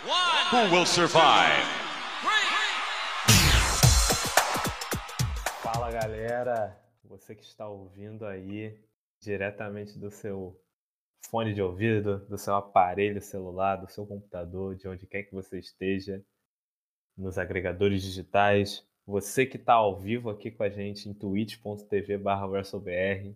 Who will survive? Fala galera, você que está ouvindo aí diretamente do seu fone de ouvido, do seu aparelho celular, do seu computador, de onde quer que você esteja, nos agregadores digitais, você que está ao vivo aqui com a gente em twitch.tv/wrestlebr,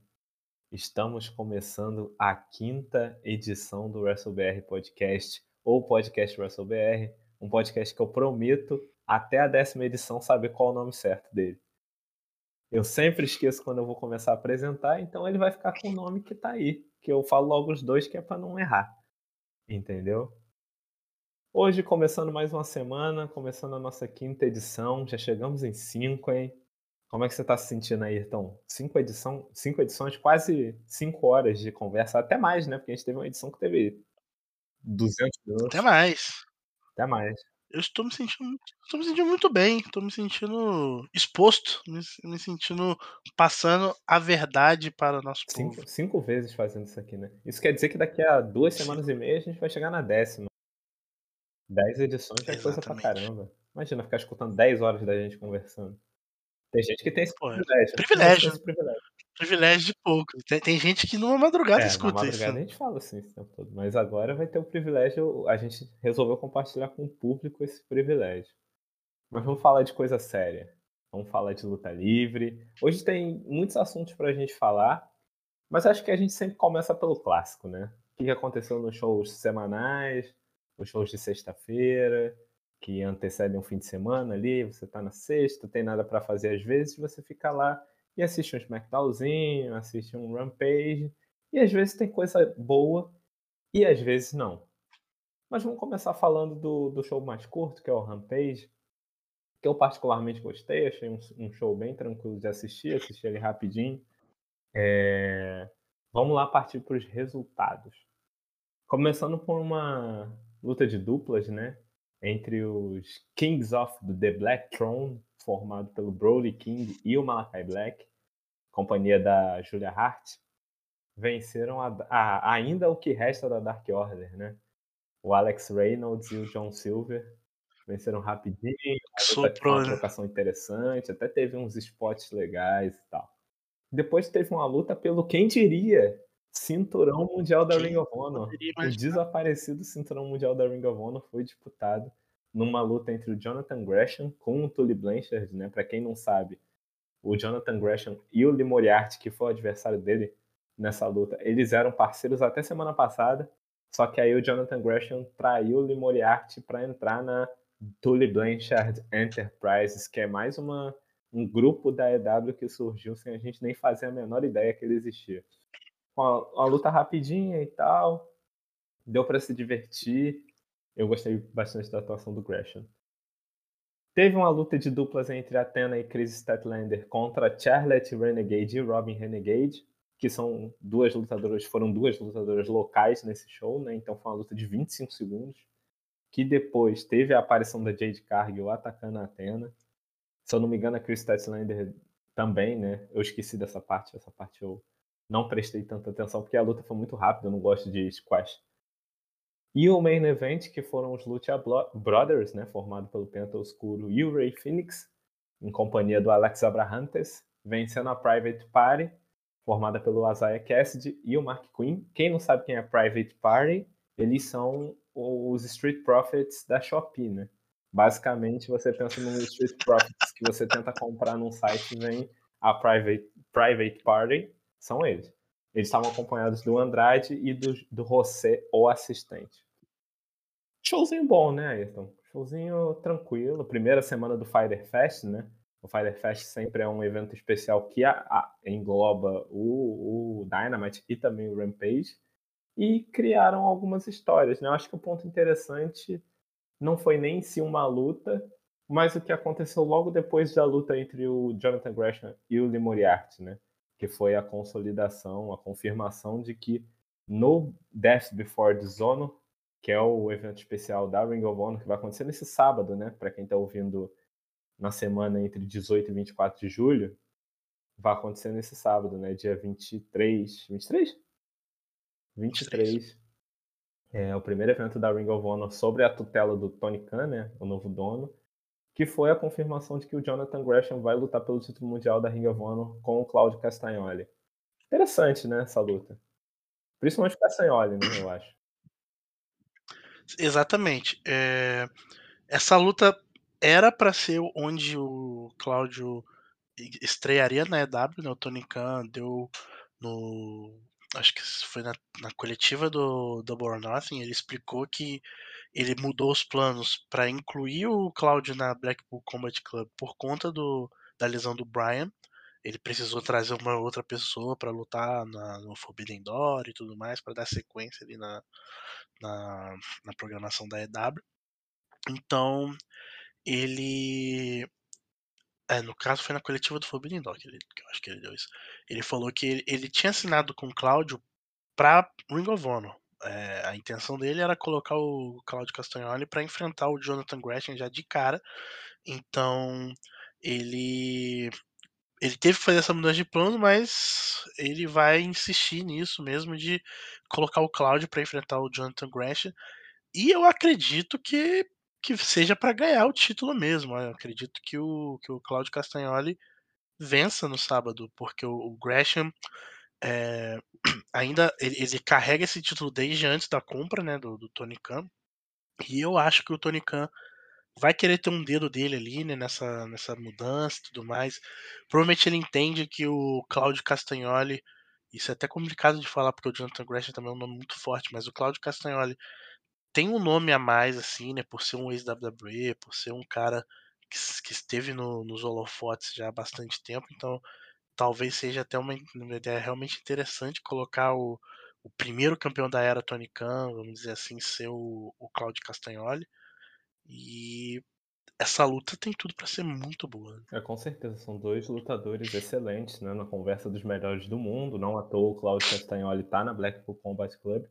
estamos começando a quinta edição do WrestleBR Podcast ou Podcast WrestleBR, um podcast que eu prometo até a décima edição saber qual o nome certo dele. Eu sempre esqueço quando eu vou começar a apresentar, então ele vai ficar com o nome que está aí, que eu falo logo os dois que é para não errar. Entendeu? Hoje, começando mais uma semana, começando a nossa quinta edição, já chegamos em cinco, hein? Como é que você está se sentindo aí, Então, Cinco, edição, cinco edições, quase cinco horas de conversa, até mais, né? Porque a gente teve uma edição que teve 200 minutos. Até mais. Até mais. Eu estou me sentindo, estou me sentindo muito bem, estou me sentindo exposto, me, me, sentindo passando a verdade para o nosso cinco, povo. Cinco vezes fazendo isso aqui, né? Isso quer dizer que daqui a duas semanas e meia a gente vai chegar na décima. Dez edições é coisa pra caramba. Imagina ficar escutando 10 horas da gente conversando. Tem gente que tem esse Pô, privilégio. Privilégio. Esse privilégio. Privilégio de pouco. Tem, tem, gente que numa madrugada é, escuta madrugada isso. a gente fala assim esse tempo todo. Mas agora vai ter o privilégio. A gente resolveu compartilhar com o público esse privilégio. Mas vamos falar de coisa séria. Vamos falar de luta livre. Hoje tem muitos assuntos pra gente falar. Mas acho que a gente sempre começa pelo clássico, né? O que aconteceu nos shows semanais, os shows de sexta-feira, que antecedem um fim de semana ali, você tá na sexta, tem nada para fazer às vezes, você fica lá e assiste um SmackDownzinho, assiste um Rampage, e às vezes tem coisa boa e às vezes não. Mas vamos começar falando do, do show mais curto, que é o Rampage, que eu particularmente gostei, achei um, um show bem tranquilo de assistir, assisti ele rapidinho. É... Vamos lá partir para os resultados. Começando por uma luta de duplas, né? Entre os Kings of the Black Throne, formado pelo Brody King e o Malakai Black, companhia da Julia Hart, venceram a, a, ainda o que resta da Dark Order, né? O Alex Reynolds e o John Silver venceram rapidinho, Soprou, uma trocação interessante, até teve uns spots legais e tal. Depois teve uma luta pelo quem diria Cinturão Mundial da Ring of Honor. O desaparecido Cinturão Mundial da Ring of Honor foi disputado numa luta entre o Jonathan Gresham com o Tully Blanchard, né? Para quem não sabe, o Jonathan Gresham e o Lee Moriarty, que foi o adversário dele nessa luta, eles eram parceiros até semana passada. Só que aí o Jonathan Gresham traiu o Lee Moriarty para entrar na Tully Blanchard Enterprises, que é mais uma, um grupo da EW que surgiu sem a gente nem fazer a menor ideia que ele existia. Uma, uma luta rapidinha e tal, deu para se divertir. Eu gostei bastante da atuação do Gresham. Teve uma luta de duplas entre Athena e Chris Statlander contra Charlotte Renegade e Robin Renegade, que são duas lutadoras, foram duas lutadoras locais nesse show, né? Então foi uma luta de 25 segundos, que depois teve a aparição da Jade Cargill atacando a Athena. Se eu não me engano, a Chris Statlander também, né? Eu esqueci dessa parte, essa parte eu não prestei tanta atenção porque a luta foi muito rápida, eu não gosto de squash. E o main event, que foram os Lucha Brothers, né, formado pelo Penta Oscuro e o Ray Phoenix, em companhia do Alex Abrahantes, vencendo a Private Party, formada pelo Isaiah Cassidy e o Mark Quinn. Quem não sabe quem é Private Party, eles são os Street Profits da Shopee, né? Basicamente, você pensa no Street Profits que você tenta comprar num site e vem a Private, private Party, são eles. Eles estavam acompanhados do Andrade e do, do José, o assistente. Showzinho bom, né, Ayrton? Showzinho tranquilo. Primeira semana do Fighter Fest, né? O Fighter Fest sempre é um evento especial que a, a, engloba o, o Dynamite e também o Rampage. E criaram algumas histórias, né? Eu acho que o ponto interessante não foi nem em si uma luta, mas o que aconteceu logo depois da luta entre o Jonathan Gresham e o Lee Moriarty, né? Que foi a consolidação, a confirmação de que no Death Before Dishonor, que é o evento especial da Ring of Honor, que vai acontecer nesse sábado, né? Para quem está ouvindo na semana entre 18 e 24 de julho, vai acontecer nesse sábado, né? Dia 23. 23? 23. É o primeiro evento da Ring of Honor sobre a tutela do Tony Khan, né, o novo dono, que foi a confirmação de que o Jonathan Gresham vai lutar pelo título mundial da Ring of Honor com o Claudio Castagnoli. Interessante, né, essa luta. Principalmente o Castagnoli, né, eu acho. Exatamente. É... Essa luta era para ser onde o Cláudio estrearia na EW, né? O Tony Khan deu no. Acho que foi na, na coletiva do Double or Nothing, ele explicou que ele mudou os planos para incluir o Cláudio na Blackpool Combat Club por conta do, da lesão do Brian. Ele precisou trazer uma outra pessoa para lutar na, no Forbidden Door e tudo mais, para dar sequência ali na, na, na programação da EW. Então, ele. É, no caso foi na coletiva do Forbidden Door que, ele, que eu acho que ele deu isso. Ele falou que ele, ele tinha assinado com o Cláudio para Ring of Honor. É, a intenção dele era colocar o Claudio Castagnoli para enfrentar o Jonathan Gresham já de cara. Então ele ele teve que fazer essa mudança de plano, mas ele vai insistir nisso mesmo de colocar o Claudio para enfrentar o Jonathan Gresham. E eu acredito que, que seja para ganhar o título mesmo. Eu acredito que o, que o Claudio Castagnoli vença no sábado, porque o, o Gresham é, ainda ele, ele, carrega esse título desde antes da compra né, do, do Tony Khan. E eu acho que o Tony Khan vai querer ter um dedo dele ali, né, nessa, nessa mudança e tudo mais. Provavelmente ele entende que o Claudio Castagnoli, isso é até complicado de falar porque o Jonathan Gresham também é um nome muito forte, mas o Claudio Castagnoli tem um nome a mais, assim, né, por ser um ex-WWE, por ser um cara que, que esteve no, nos holofotes já há bastante tempo, então talvez seja até uma, uma ideia realmente interessante colocar o, o primeiro campeão da era Tony Khan, vamos dizer assim, ser o, o Claudio Castagnoli. E essa luta tem tudo para ser muito boa. É, com certeza, são dois lutadores excelentes, né? Na conversa dos melhores do mundo. Não à toa o Claudio Castagnoli tá na Blackpool Combat Club.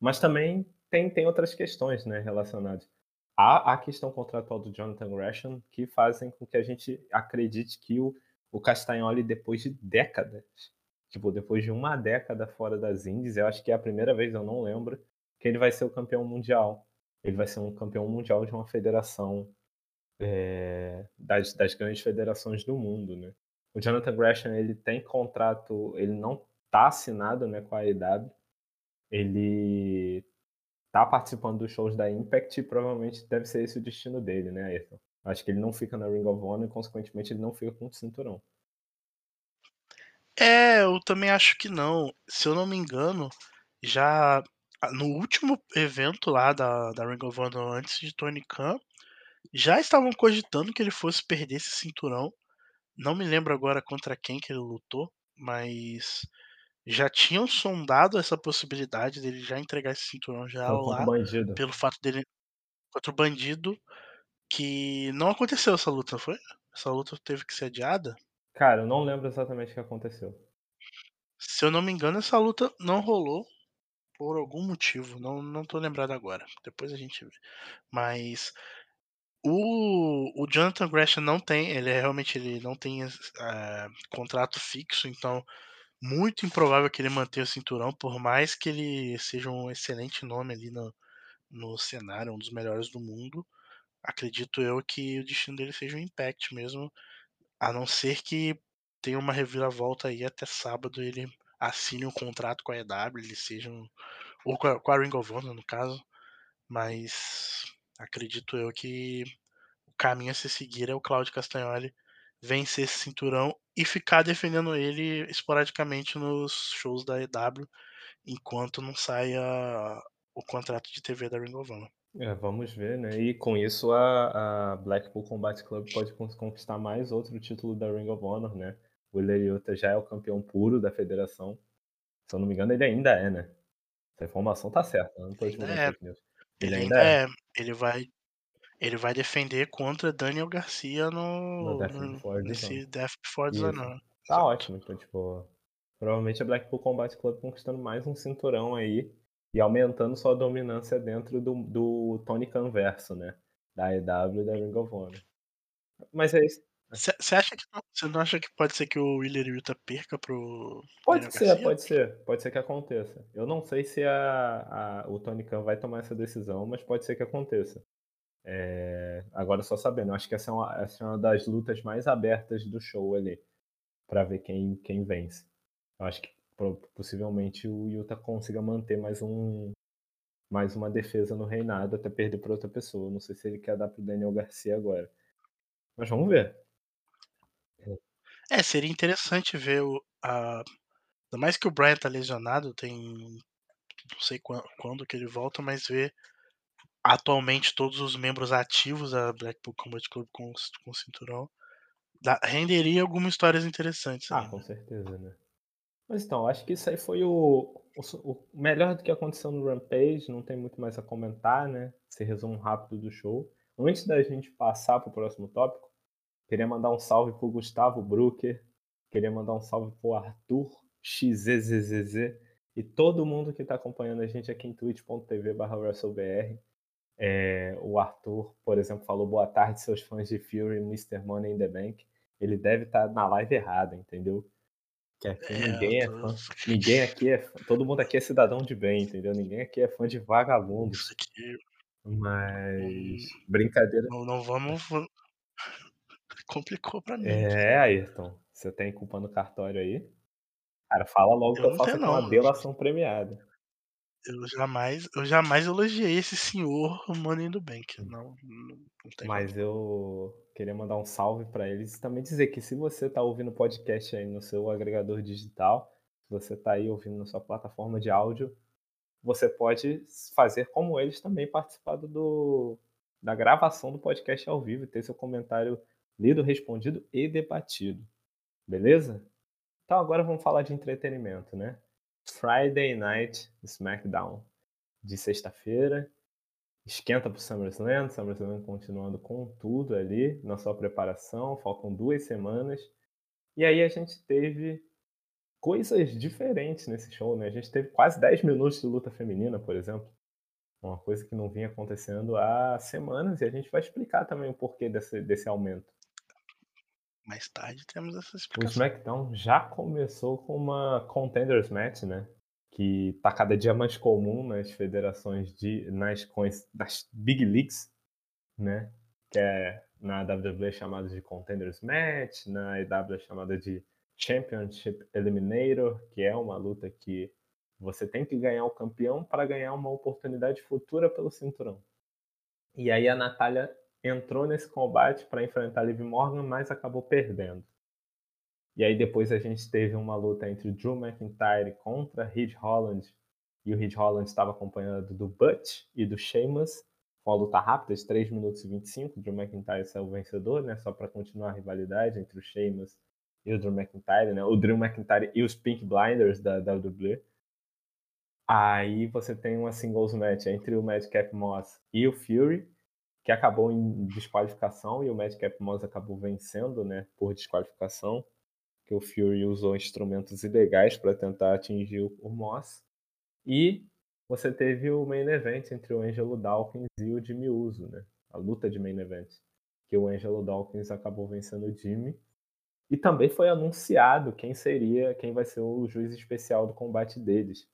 Mas também tem, tem outras questões, né, relacionadas. Há a questão contratual do Jonathan Gresham que fazem com que a gente acredite que o, o Castagnoli, depois de décadas, tipo, depois de uma década fora das Indies, eu acho que é a primeira vez, eu não lembro, que ele vai ser o campeão mundial ele vai ser um campeão mundial de uma federação é, das, das grandes federações do mundo, né? O Jonathan Gresham ele tem contrato, ele não está assinado, né, com a AEW. Ele está participando dos shows da Impact e provavelmente deve ser esse o destino dele, né, Ayrton? Acho que ele não fica na Ring of Honor e, consequentemente, ele não fica com o cinturão. É, eu também acho que não. Se eu não me engano, já no último evento lá da, da Ring of Honor antes de Tony Khan, já estavam cogitando que ele fosse perder esse cinturão. Não me lembro agora contra quem que ele lutou, mas já tinham sondado essa possibilidade dele já entregar esse cinturão já lá, pelo fato dele contra o bandido, que não aconteceu essa luta, foi? Essa luta teve que ser adiada? Cara, eu não lembro exatamente o que aconteceu. Se eu não me engano, essa luta não rolou por algum motivo, não, não tô lembrado agora. Depois a gente vê. Mas o, o Jonathan Gresham não tem, ele é, realmente ele não tem uh, contrato fixo, então muito improvável que ele mantenha o cinturão, por mais que ele seja um excelente nome ali no, no cenário, um dos melhores do mundo. Acredito eu que o destino dele seja um Impact mesmo, a não ser que tenha uma reviravolta aí até sábado ele assine um contrato com a EW, eles sejam. Ou com a, com a Ring of Honor, no caso. Mas acredito eu que o caminho a se seguir é o Claudio Castagnoli vencer esse cinturão e ficar defendendo ele esporadicamente nos shows da EW enquanto não saia o contrato de TV da Ring of Honor. É, vamos ver, né? E com isso a, a Blackpool Combat Club pode conquistar mais outro título da Ring of Honor, né? O Ileriota já é o campeão puro da federação. Se eu não me engano, ele ainda é, né? Essa informação tá certa, não tô divulgando é. Ele, ele ainda é. é. Ele vai ele vai defender contra Daniel Garcia no, no, Death no Before nesse Death Before Dishonor. Tá ótimo, então tipo, provavelmente a Blackpool Combat Club conquistando mais um cinturão aí e aumentando sua dominância dentro do, do Tony Khan verso, né? Da EW e da Ring of Honor. Mas é isso. Você acha que você não acha que pode ser que o Willer Yuta perca pro Pode Daniel ser, Garcia? pode ser. Pode ser que aconteça. Eu não sei se a, a- o Tony Khan vai tomar essa decisão, mas pode ser que aconteça. É, agora só sabendo, eu acho que essa é, uma, essa é uma das lutas mais abertas do show ali, Pra ver quem, quem vence. Eu acho que possivelmente o Yuta consiga manter mais um mais uma defesa no reinado até perder para outra pessoa. Não sei se ele quer dar pro Daniel Garcia agora. Mas vamos ver. É, seria interessante ver o. A... Ainda mais que o Brian tá lesionado, tem. Não sei quan- quando que ele volta, mas ver atualmente todos os membros ativos da Blackpool Combat Club com, com o cinturão. dá- renderia algumas histórias interessantes Ah, ainda. com certeza, né? Mas então, acho que isso aí foi o, o, o melhor do que aconteceu no Rampage, não tem muito mais a comentar, né? Esse resumo rápido do show. Antes da gente passar pro próximo tópico, queria mandar um salve pro Gustavo Brucker, queria mandar um salve pro Arthur XZZZ e todo mundo que está acompanhando a gente aqui em twitch.tv barra WrestleBR. É, o Arthur, por exemplo, falou boa tarde, seus fãs de Fury Mr. Money in the Bank. Ele deve estar na live errada, entendeu? Que aqui É, ninguém é eu fã. Ninguém aqui é fã- Todo mundo aqui é cidadão de bem, entendeu? Ninguém aqui é fã de vagabundos. Isso aqui. Mas. Brincadeira. Não, não vamos. Complicou pra mim. É, Ayrton. Você tem culpa no cartório aí? Cara, fala logo que Eu eu não faço aqui uma não. delação premiada. Eu jamais, eu jamais elogiei esse senhor Money the Bank. Não, não, não tem Mas eu queria mandar um salve para eles e também dizer que se você está ouvindo o podcast aí no seu agregador digital, se você está aí ouvindo na sua plataforma de áudio, você pode fazer como eles também participar do, da gravação do podcast ao vivo ter seu comentário lido, respondido e debatido. Beleza? Então agora vamos falar de entretenimento, né? Friday Night SmackDown de sexta-feira esquenta pro SummerSlam, SummerSlam continuando com tudo ali na sua preparação, faltam duas semanas. E aí a gente teve coisas diferentes nesse show, né? A gente teve quase 10 minutos de luta feminina, por exemplo. Uma coisa que não vinha acontecendo há semanas e a gente vai explicar também o porquê desse, desse aumento. Mais tarde temos essa O explicação. SmackDown já começou com uma Contenders Match, né? Que tá cada dia mais comum nas federações de. nas, nas Big Leagues, né? Que é na WWE chamada de Contenders Match, na EW chamada de Championship Eliminator, que é uma luta que você tem que ganhar o campeão para ganhar uma oportunidade futura pelo cinturão. E aí a Natália entrou nesse combate para enfrentar a Liv Morgan, mas acabou perdendo. E aí depois a gente teve uma luta entre o Drew McIntyre contra Ridge Holland. E o Ridge Holland estava acompanhado do Butch e do Sheamus. Uma luta rápida de 3 minutos e 25. O Drew McIntyre saiu vencedor, né? Só para continuar a rivalidade entre o Sheamus e o Drew McIntyre, né? O Drew McIntyre e os Pink Blinders da WWE. Aí você tem uma singles match entre o Madcap Moss e o Fury, que acabou em desqualificação e o Madcap Moss acabou vencendo, né, por desqualificação, que o Fury usou instrumentos ilegais para tentar atingir o, Moss. E você teve o main event entre o Angelo Dawkins e o Jimmy Uso, né? A luta de main event, que o Angelo Dawkins acabou vencendo o Jimmy. E também foi anunciado quem seria, quem vai ser o juiz especial do combate deles.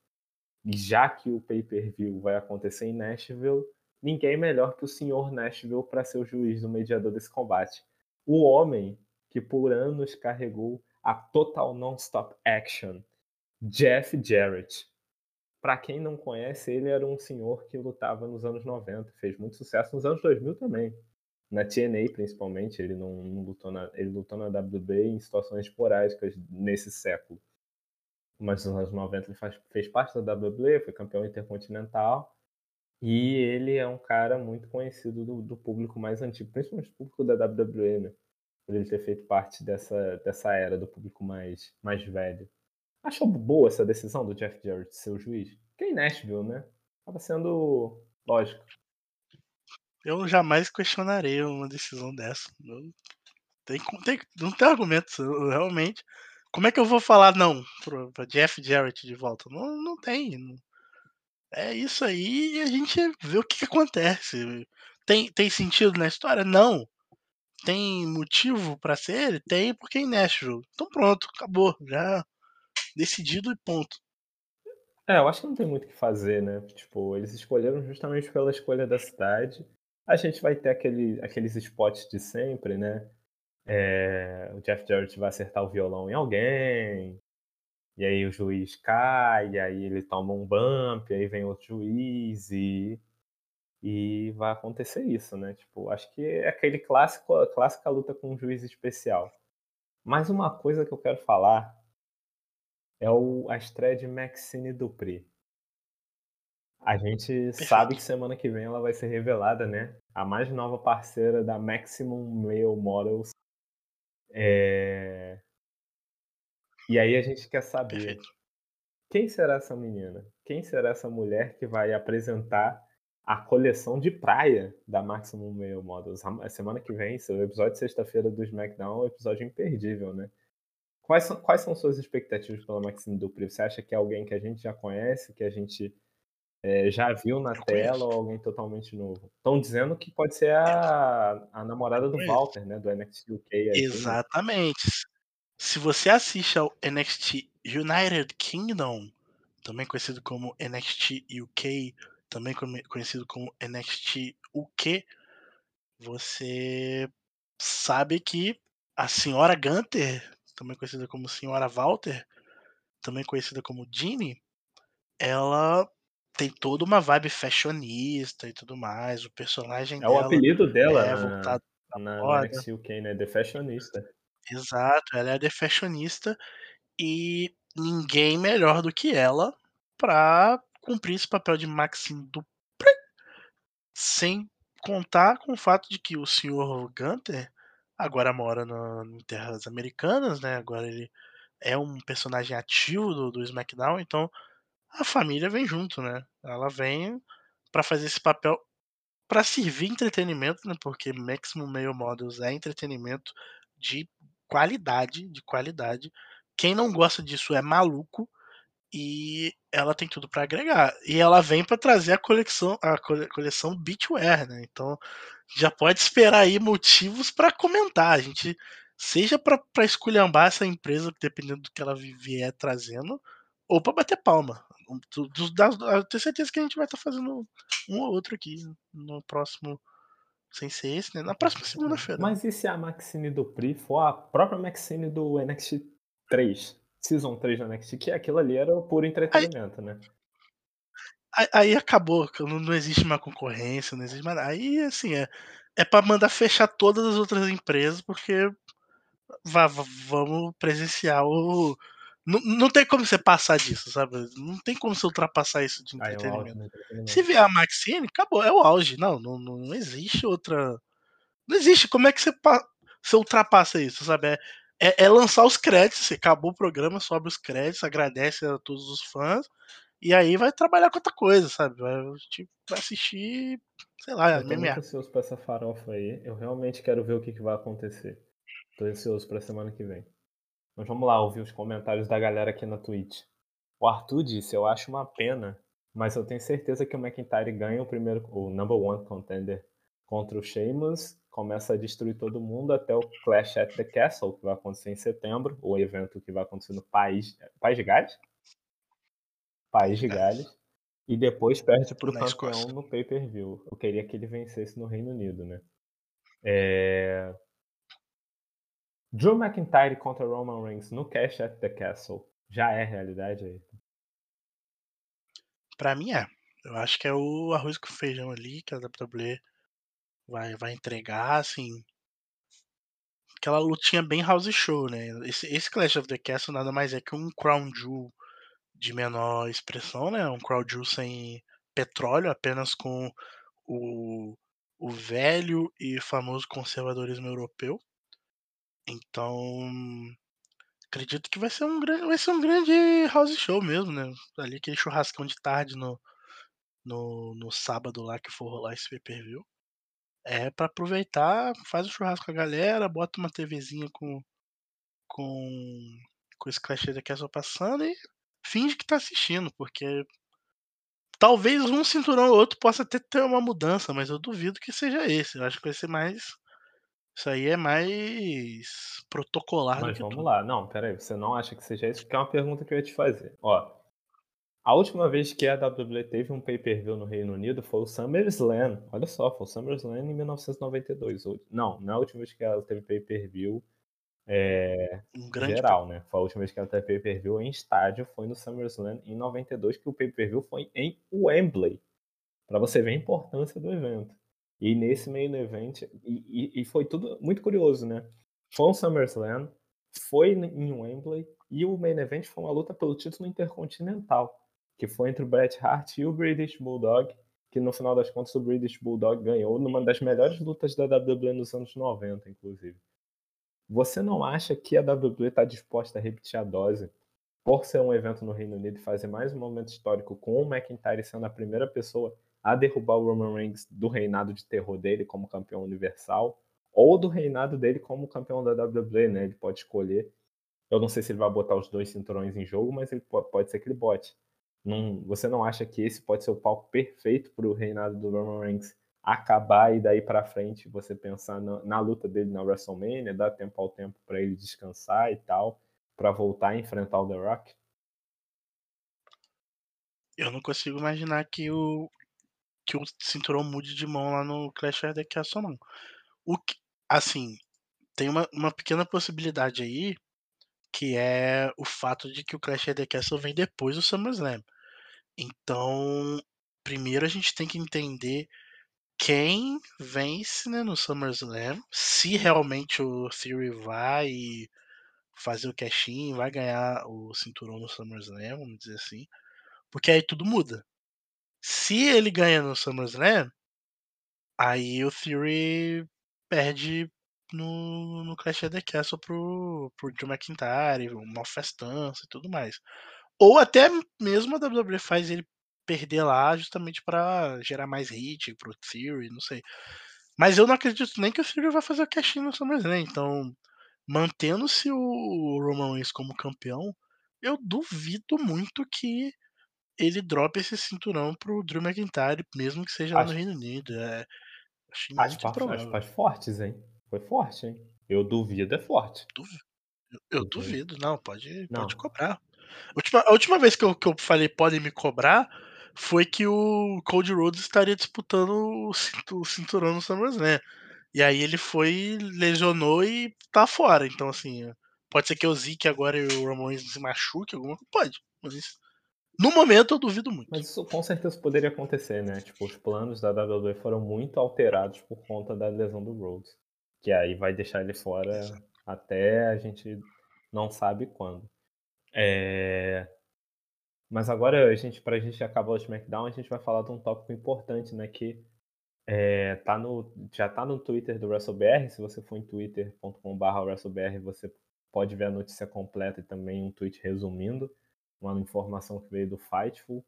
E já que o pay-per-view vai acontecer em Nashville, ninguém melhor que o senhor Nashville para ser o juiz do mediador desse combate. O homem que por anos carregou a Total Non-Stop Action, Jeff Jarrett. Para quem não conhece, ele era um senhor que lutava nos anos 90, fez muito sucesso nos anos 2000 também. Na TNA, principalmente, ele não, não lutou na, ele lutou na WWE em situações esporádicas nesse século. Mas nos anos 90 ele faz, fez parte da WWE, foi campeão intercontinental. E ele é um cara muito conhecido do, do público mais antigo, principalmente do público da WWE, né? Por ele ter feito parte dessa, dessa era do público mais, mais velho. Achou boa essa decisão do Jeff Jarrett ser o juiz? Que é Nashville, né? Tava sendo lógico. Eu jamais questionarei uma decisão dessa. Eu- tem, tem, não tem argumentos, eu, realmente. Como é que eu vou falar não pro, pra Jeff Jarrett de volta? Não, não tem. não- É isso aí e a gente vê o que, que acontece. Tem, tem sentido na história? Não. Tem motivo pra ser ele? Tem, porque é em. Então pronto, acabou. Já decidido e ponto. É, eu acho que não tem muito o que fazer, né? Tipo, eles escolheram justamente pela escolha da cidade. A gente vai ter aquele, aqueles spots de sempre, né? É, o Jeff Jarrett vai acertar o violão em alguém, e aí o juiz cai, e aí ele toma um bump, e aí vem outro juiz e, e vai acontecer isso, né? Tipo, acho que é aquele clássico, a clássica luta com um juiz especial. Mas uma coisa que eu quero falar é o, a estreia de Maxine Dupri. A gente Perfeito. sabe que semana que vem ela vai ser revelada, né? A mais nova parceira da Maximum Male Models. É... E aí a gente quer saber Perfeito. quem será essa menina? Quem será essa mulher que vai apresentar a coleção de praia da Maximum Male Models? A semana que vem, seu episódio de sexta-feira do SmackDown é um episódio imperdível, né? Quais são, quais são suas expectativas pela Maxine Dupri? Você acha que é alguém que a gente já conhece, que a gente é, já viu na tela ou alguém totalmente novo? Estão dizendo que pode ser a, a namorada do conheço. Walter, né? Do NXT UK. aí, tudo. Exatamente. Se você assiste ao NXT United Kingdom, também conhecido como NXT UK, também conhecido como NXT UK, você sabe que a senhora Gunter, também conhecida como senhora Walter, também conhecida como Jeannie, ela tem toda uma vibe fashionista e tudo mais. O personagem É o dela apelido dela é na, voltado na, moda. NXT UK, né? The Fashionista. Exato, ela é The Fashionista e ninguém melhor do que ela pra cumprir esse papel de Dupri, sem contar com o fato de que o Sr. Gunter agora mora na, em terras americanas, né? Agora ele é um personagem ativo do, do SmackDown, então a família vem junto, né? Ela vem pra fazer esse papel pra servir entretenimento, né? Porque Maximum Male Models é entretenimento de qualidade, de qualidade. Quem não gosta disso é maluco e ela tem tudo pra agregar. E ela vem pra trazer a coleção, a cole- coleção Beachwear, né? Então já pode esperar aí motivos pra comentar. A gente seja pra esculhambar essa empresa, dependendo do que ela vi- vier trazendo, ou pra bater palma. Do- Eu tenho certeza que a gente vai estar fazendo um ou outro aqui no próximo, sem ser esse, né? Na próxima segunda-feira. Mas e se a Maxine Dupri for a própria Maxine do NXT 3? Season 3 do NXT, que aquilo ali era o puro entretenimento, né? Aí, aí acabou, não, não existe mais concorrência, não existe mais nada. Aí, assim, é, é pra mandar fechar todas as outras empresas, porque vá- vá- vamos presenciar o. Não, não tem como você passar disso, sabe? Não tem como você ultrapassar isso de Aí é o auge entretenimento. entretenimento. Se vier a Maxine, acabou, é o auge. Não, não, não existe outra. Não existe. Como é que você, você ultrapassa isso, sabe? É, é- é lançar os créditos. Você acabou o programa, sobe os créditos, agradece a todos os fãs. E aí vai trabalhar com outra coisa, sabe? Vai, tipo, vai assistir, sei lá, Eu tô muito MMA. ansioso pra essa farofa aí. Eu realmente quero ver o que, que vai acontecer. Tô ansioso pra semana que vem. Mas vamos lá ouvir os comentários da galera aqui na Twitch. O Arthur disse, eu acho uma pena, mas eu tenho certeza que o McIntyre ganha o primeiro, o number one contender contra o Sheamus, começa a destruir todo mundo até o Clash at the Castle, que vai acontecer em setembro, o evento que vai acontecer no País, País de Gales? País de Gales. E depois perde pro Na campeão no pay-per-view. Eu queria que ele vencesse no Reino Unido, né? É... Drew McIntyre contra Roman Reigns no Cash at the Castle já é realidade aí? Pra mim é. Eu acho que é o arroz com feijão ali que a WWE vai, vai entregar, assim. Aquela lutinha bem house show, né? Esse, esse Clash of the Castle nada mais é que um Crown Jewel de menor expressão, né? Um Crown Jewel sem petróleo, apenas com o, o velho e famoso conservadorismo europeu. Então, acredito que vai ser um grande, vai ser um grande house show mesmo, né? Ali aquele churrascão de tarde no, no, no sábado lá que for rolar esse pay-per-view. É pra aproveitar, faz o churrasco com a galera, bota uma TVzinha com com com esse Clash the Castle passando e finge que tá assistindo, porque talvez um cinturão ou outro possa até ter uma mudança, mas eu duvido que seja esse. Eu acho que vai ser mais Isso aí é mais protocolar Mas do que vamos tudo. lá. Não, peraí, você não acha que seja isso? Porque é uma pergunta que eu ia te fazer. Ó, a última vez que a WWE teve um pay-per-view no Reino Unido foi o SummerSlam. Olha só, foi o SummerSlam em 1992. Não, não é a última vez que ela teve pay-per-view é, Um geral, né? Foi a última vez que ela teve pay-per-view em estádio, foi no SummerSlam em 92, que o pay-per-view foi em Wembley. Pra você ver a importância do evento. E nesse main event, e, e, e foi tudo muito curioso, né? Foi um SummerSlam, foi em Wembley, e o main event foi uma luta pelo título intercontinental, que foi entre o Bret Hart e o British Bulldog, que no final das contas o British Bulldog ganhou numa das melhores lutas da WWE nos anos 90, inclusive. Você não acha que a WWE está disposta a repetir a dose por ser um evento no Reino Unido e fazer mais um momento histórico com o McIntyre sendo a primeira pessoa a derrubar o Roman Reigns do reinado de terror dele como campeão universal ou do reinado dele como campeão da WWE, né? Ele pode escolher. Eu não sei se ele vai botar os dois cinturões em jogo, mas ele pode, ser que ele bote. Não, você não acha que esse pode ser o palco perfeito para o reinado do Roman Reigns acabar e daí para frente você pensar na, na, luta dele na WrestleMania, dar tempo ao tempo para ele descansar e tal, para voltar a enfrentar o The Rock? Eu não consigo imaginar que o que o cinturão mude de mão lá no Clash of the Castle não. O que, assim, tem uma, uma pequena possibilidade aí, que é o fato de que o Clash of the Castle vem depois do SummerSlam. Então, primeiro a gente tem que entender quem vence né, no SummerSlam, se realmente o Theory vai fazer o cash-in, vai ganhar o cinturão no SummerSlam, vamos dizer assim, porque aí tudo muda. Se ele ganha no SummerSlam, aí o Theory perde no, no Clash of the Castle pro, pro Drew McIntyre, uma festança e tudo mais. Ou até mesmo a WWE faz ele perder lá justamente para gerar mais hit pro Theory, não sei. Mas eu não acredito nem que o Theory vai fazer o cash no SummerSlam, então mantendo-se o Roman Reigns como campeão, eu duvido muito que ele drope esse cinturão pro Drew McIntyre, mesmo que seja acho, lá no Reino Unido. É, acho muito improvável. Acho fortes, hein? Foi forte, hein? Eu duvido, é forte. Duvido. Eu, eu duvido, não, pode, não. pode cobrar. A última, a última vez que eu, que eu falei podem me cobrar foi que o Cold Rhodes estaria disputando o, cinturão no SummerSlam. E aí ele foi, lesionou e tá fora. Então, assim, pode ser que o Zeke agora e o Ramones se machuque, alguma coisa. Pode. Mas no momento eu duvido muito. Mas isso com certeza poderia acontecer, né? Tipo, os planos da WWE foram muito alterados por conta da lesão do Rhodes. Que aí vai deixar ele fora Exato. até a gente não sabe quando. É... Mas agora, a gente, pra gente acabar o SmackDown, a gente vai falar de um tópico importante, né? Que é, tá no, já tá no Twitter do WrestleBR. Se você for em twitter.com.br WrestleBR, você pode ver a notícia completa e também um tweet resumindo uma informação que veio do Fightful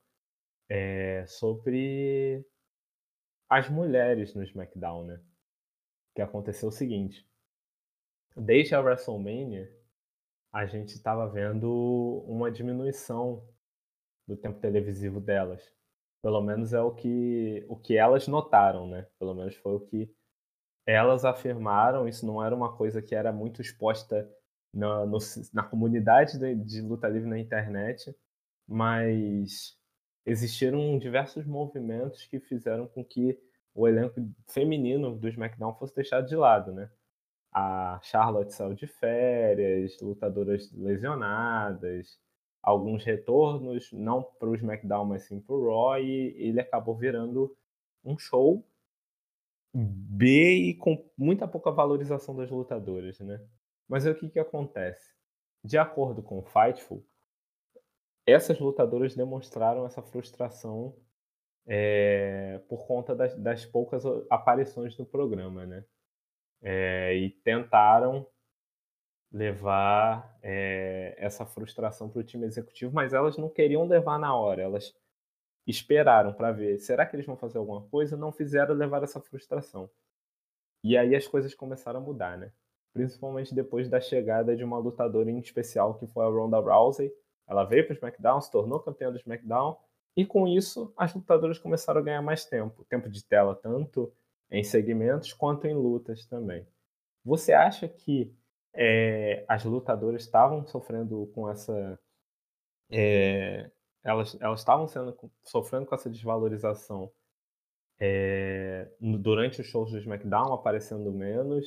é, sobre as mulheres no SmackDown, né? Que aconteceu o seguinte: desde a WrestleMania, a gente estava vendo uma diminuição do tempo televisivo delas. Pelo menos é o que, o que elas notaram, né? Pelo menos foi o que elas afirmaram. Isso não era uma coisa que era muito exposta na, no, na comunidade de, de luta livre na internet, mas existiram diversos movimentos que fizeram com que o elenco feminino do SmackDown fosse deixado de lado, né? A Charlotte saiu de férias, lutadoras lesionadas, alguns retornos, não para o SmackDown, mas sim para o Raw, e ele acabou virando um show B e com muita pouca valorização das lutadoras, né? Mas o que, que acontece? De acordo com o Fightful, essas lutadoras demonstraram essa frustração é, por conta das, das, poucas aparições no programa, né? É, e tentaram levar é, essa frustração para o time executivo, mas elas não queriam levar na hora, elas esperaram para ver, será que eles vão fazer alguma coisa? Não fizeram levar essa frustração. E aí as coisas começaram a mudar, né? Principalmente depois da chegada de uma lutadora em especial, que foi a Ronda Rousey. Ela veio para o SmackDown, se tornou campeã do SmackDown, e com isso as lutadoras começaram a ganhar mais tempo, tempo de tela, tanto em segmentos quanto em lutas também. Você acha que é, as lutadoras estavam sofrendo com essa. É, elas estavam sofrendo com essa desvalorização é, durante os shows do SmackDown, aparecendo menos.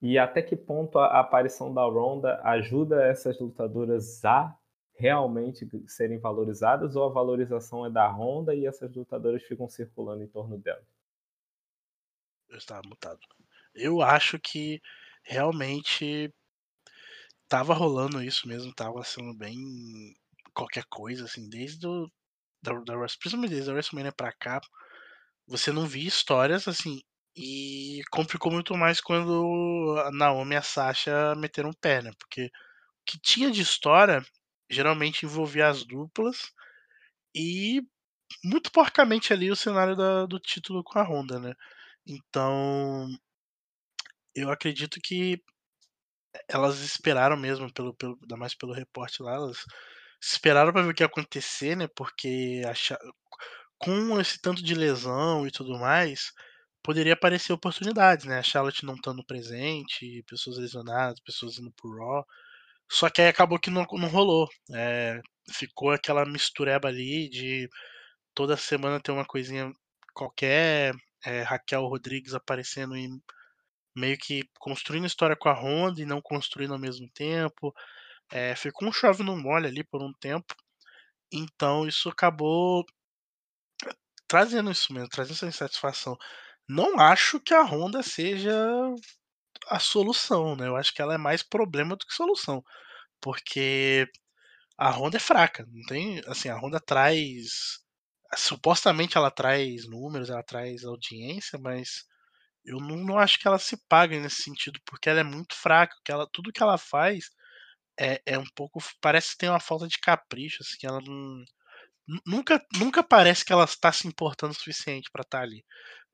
E até que ponto a aparição da Ronda ajuda essas lutadoras a realmente serem valorizadas ou a valorização é da Ronda e essas lutadoras ficam circulando em torno dela? Eu estava mutado. Eu acho que realmente tava rolando isso mesmo, tava sendo bem qualquer coisa, assim, desde o, da, da, principalmente desde a WrestleMania pra cá, você não via histórias assim, e complicou muito mais quando a Naomi e a Sasha meteram o pé, né, porque o que tinha de história geralmente envolvia as duplas e muito porcamente ali o cenário da, do título com a Honda, né. Então, eu acredito que elas esperaram mesmo, pelo, pelo, ainda mais pelo reporte lá, elas esperaram para ver o que ia acontecer, né? Porque achar, com esse tanto de lesão e tudo mais, poderia aparecer oportunidades, né? A Charlotte não estando presente, pessoas lesionadas, pessoas indo pro Raw. Só que aí acabou que não, não rolou. É, ficou aquela mistureba ali de toda semana ter uma coisinha qualquer, é, Raquel Rodrigues aparecendo e meio que construindo história com a Honda e não construindo ao mesmo tempo. É, ficou um chove no mole ali por um tempo. Então isso acabou trazendo isso mesmo, trazendo essa insatisfação. Não acho que a Honda seja a solução, né? Eu acho que ela é mais problema do que solução. Porque a Honda é fraca, não tem, assim, a Honda traz supostamente ela traz números, ela traz audiência, mas eu não, não acho que ela se paga nesse sentido, porque ela é muito fraca, que ela, tudo que ela faz é, é um pouco. Parece que tem uma falta de capricho, assim, ela não. Nunca, nunca parece que ela está se importando o suficiente para estar tá ali.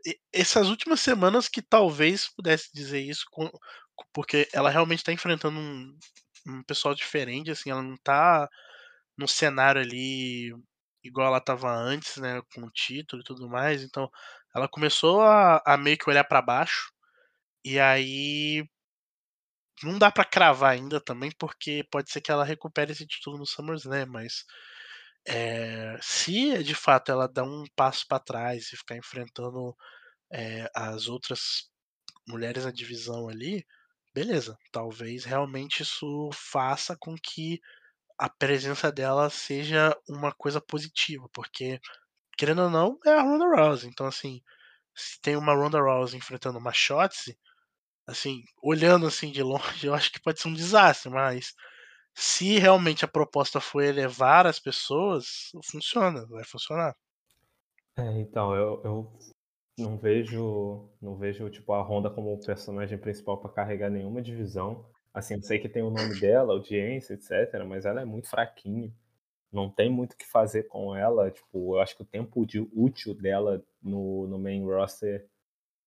E, essas últimas semanas que talvez pudesse dizer isso, com, porque ela realmente está enfrentando um, um pessoal diferente, assim, ela não está no cenário ali igual ela estava antes, né, com o título e tudo mais. Então, ela começou a, a meio que olhar para baixo. E aí não dá para cravar ainda também, porque pode ser que ela recupere esse título no SummerSlam, mas é, se de fato ela dá um passo para trás e ficar enfrentando é, as outras mulheres na divisão ali, beleza. Talvez realmente isso faça com que a presença dela seja uma coisa positiva, porque querendo ou não é a Ronda Rousey. Então assim, se tem uma Ronda Rousey enfrentando uma Shotzi, assim, olhando assim de longe, eu acho que pode ser um desastre, mas se realmente a proposta for elevar as pessoas, funciona, vai funcionar. É, então, eu, eu não vejo não vejo tipo a Honda como personagem principal para carregar nenhuma divisão. Assim, eu sei que tem o nome dela, audiência, etc, mas ela é muito fraquinha. Não tem muito o que fazer com ela, tipo, eu acho que o tempo de útil dela no, no main roster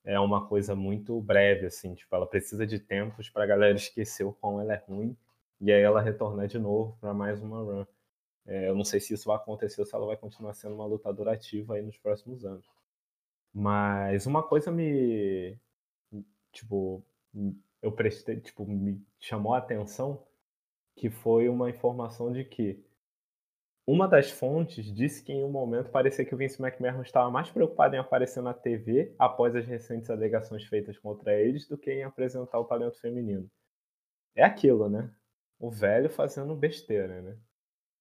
é uma coisa muito breve, assim, tipo, ela precisa de tempos para a galera esquecer o quão ela é ruim e aí ela retornar de novo para mais uma run. É, eu não sei se isso vai acontecer ou se ela vai continuar sendo uma lutadora ativa aí nos próximos anos. Mas uma coisa me. Tipo, eu prestei. Tipo, me chamou a atenção que foi uma informação de que uma das fontes disse que em um momento parecia que o Vince McMahon estava mais preocupado em aparecer na TV após as recentes alegações feitas contra eles do que em apresentar o talento feminino. É aquilo, né? O velho fazendo besteira, né?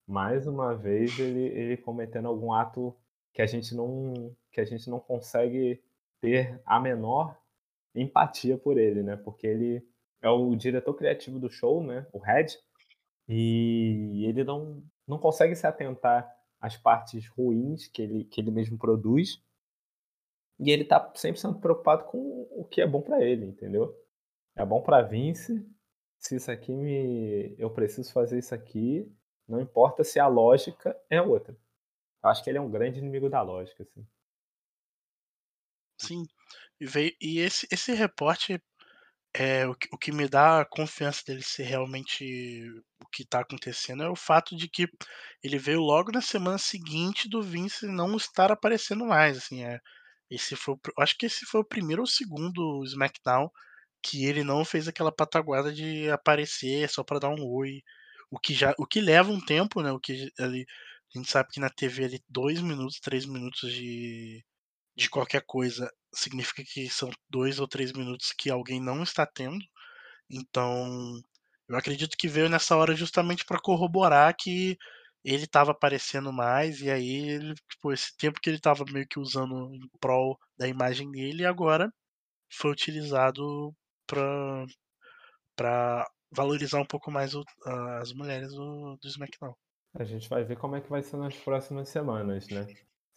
Mais uma vez ele, ele cometendo algum ato que a gente não que a gente não consegue ter a menor empatia por ele, né? Porque ele é o diretor criativo do show, né? O Red. E ele não não consegue se atentar às partes ruins que ele, que ele mesmo produz. E ele tá sempre sendo preocupado com o que é bom para ele, entendeu? É bom para Vince. Se isso aqui me. Eu preciso fazer isso aqui. Não importa se a lógica é outra. Eu acho que ele é um grande inimigo da lógica, assim. Sim. E, veio, e esse, esse reporte é, o, que, o que me dá a confiança dele ser realmente o que está acontecendo é o fato de que ele veio logo na semana seguinte do Vince não estar aparecendo mais, assim, é, esse foi, acho que esse foi o primeiro ou segundo SmackDown que ele não fez aquela pataguada de aparecer só para dar um oi, o que já o que leva um tempo, né, o que ali a gente sabe que na TV ali 2 minutos, 3 minutos de de qualquer coisa significa que são 2 ou 3 minutos que alguém não está tendo. Então, eu acredito que veio nessa hora justamente para corroborar que ele estava aparecendo mais, e aí ele, tipo, esse tempo que ele estava meio que usando em prol da imagem dele, agora foi utilizado para para valorizar um pouco mais o, as mulheres do, do SmackDown. A gente vai ver como é que vai ser nas próximas semanas, né?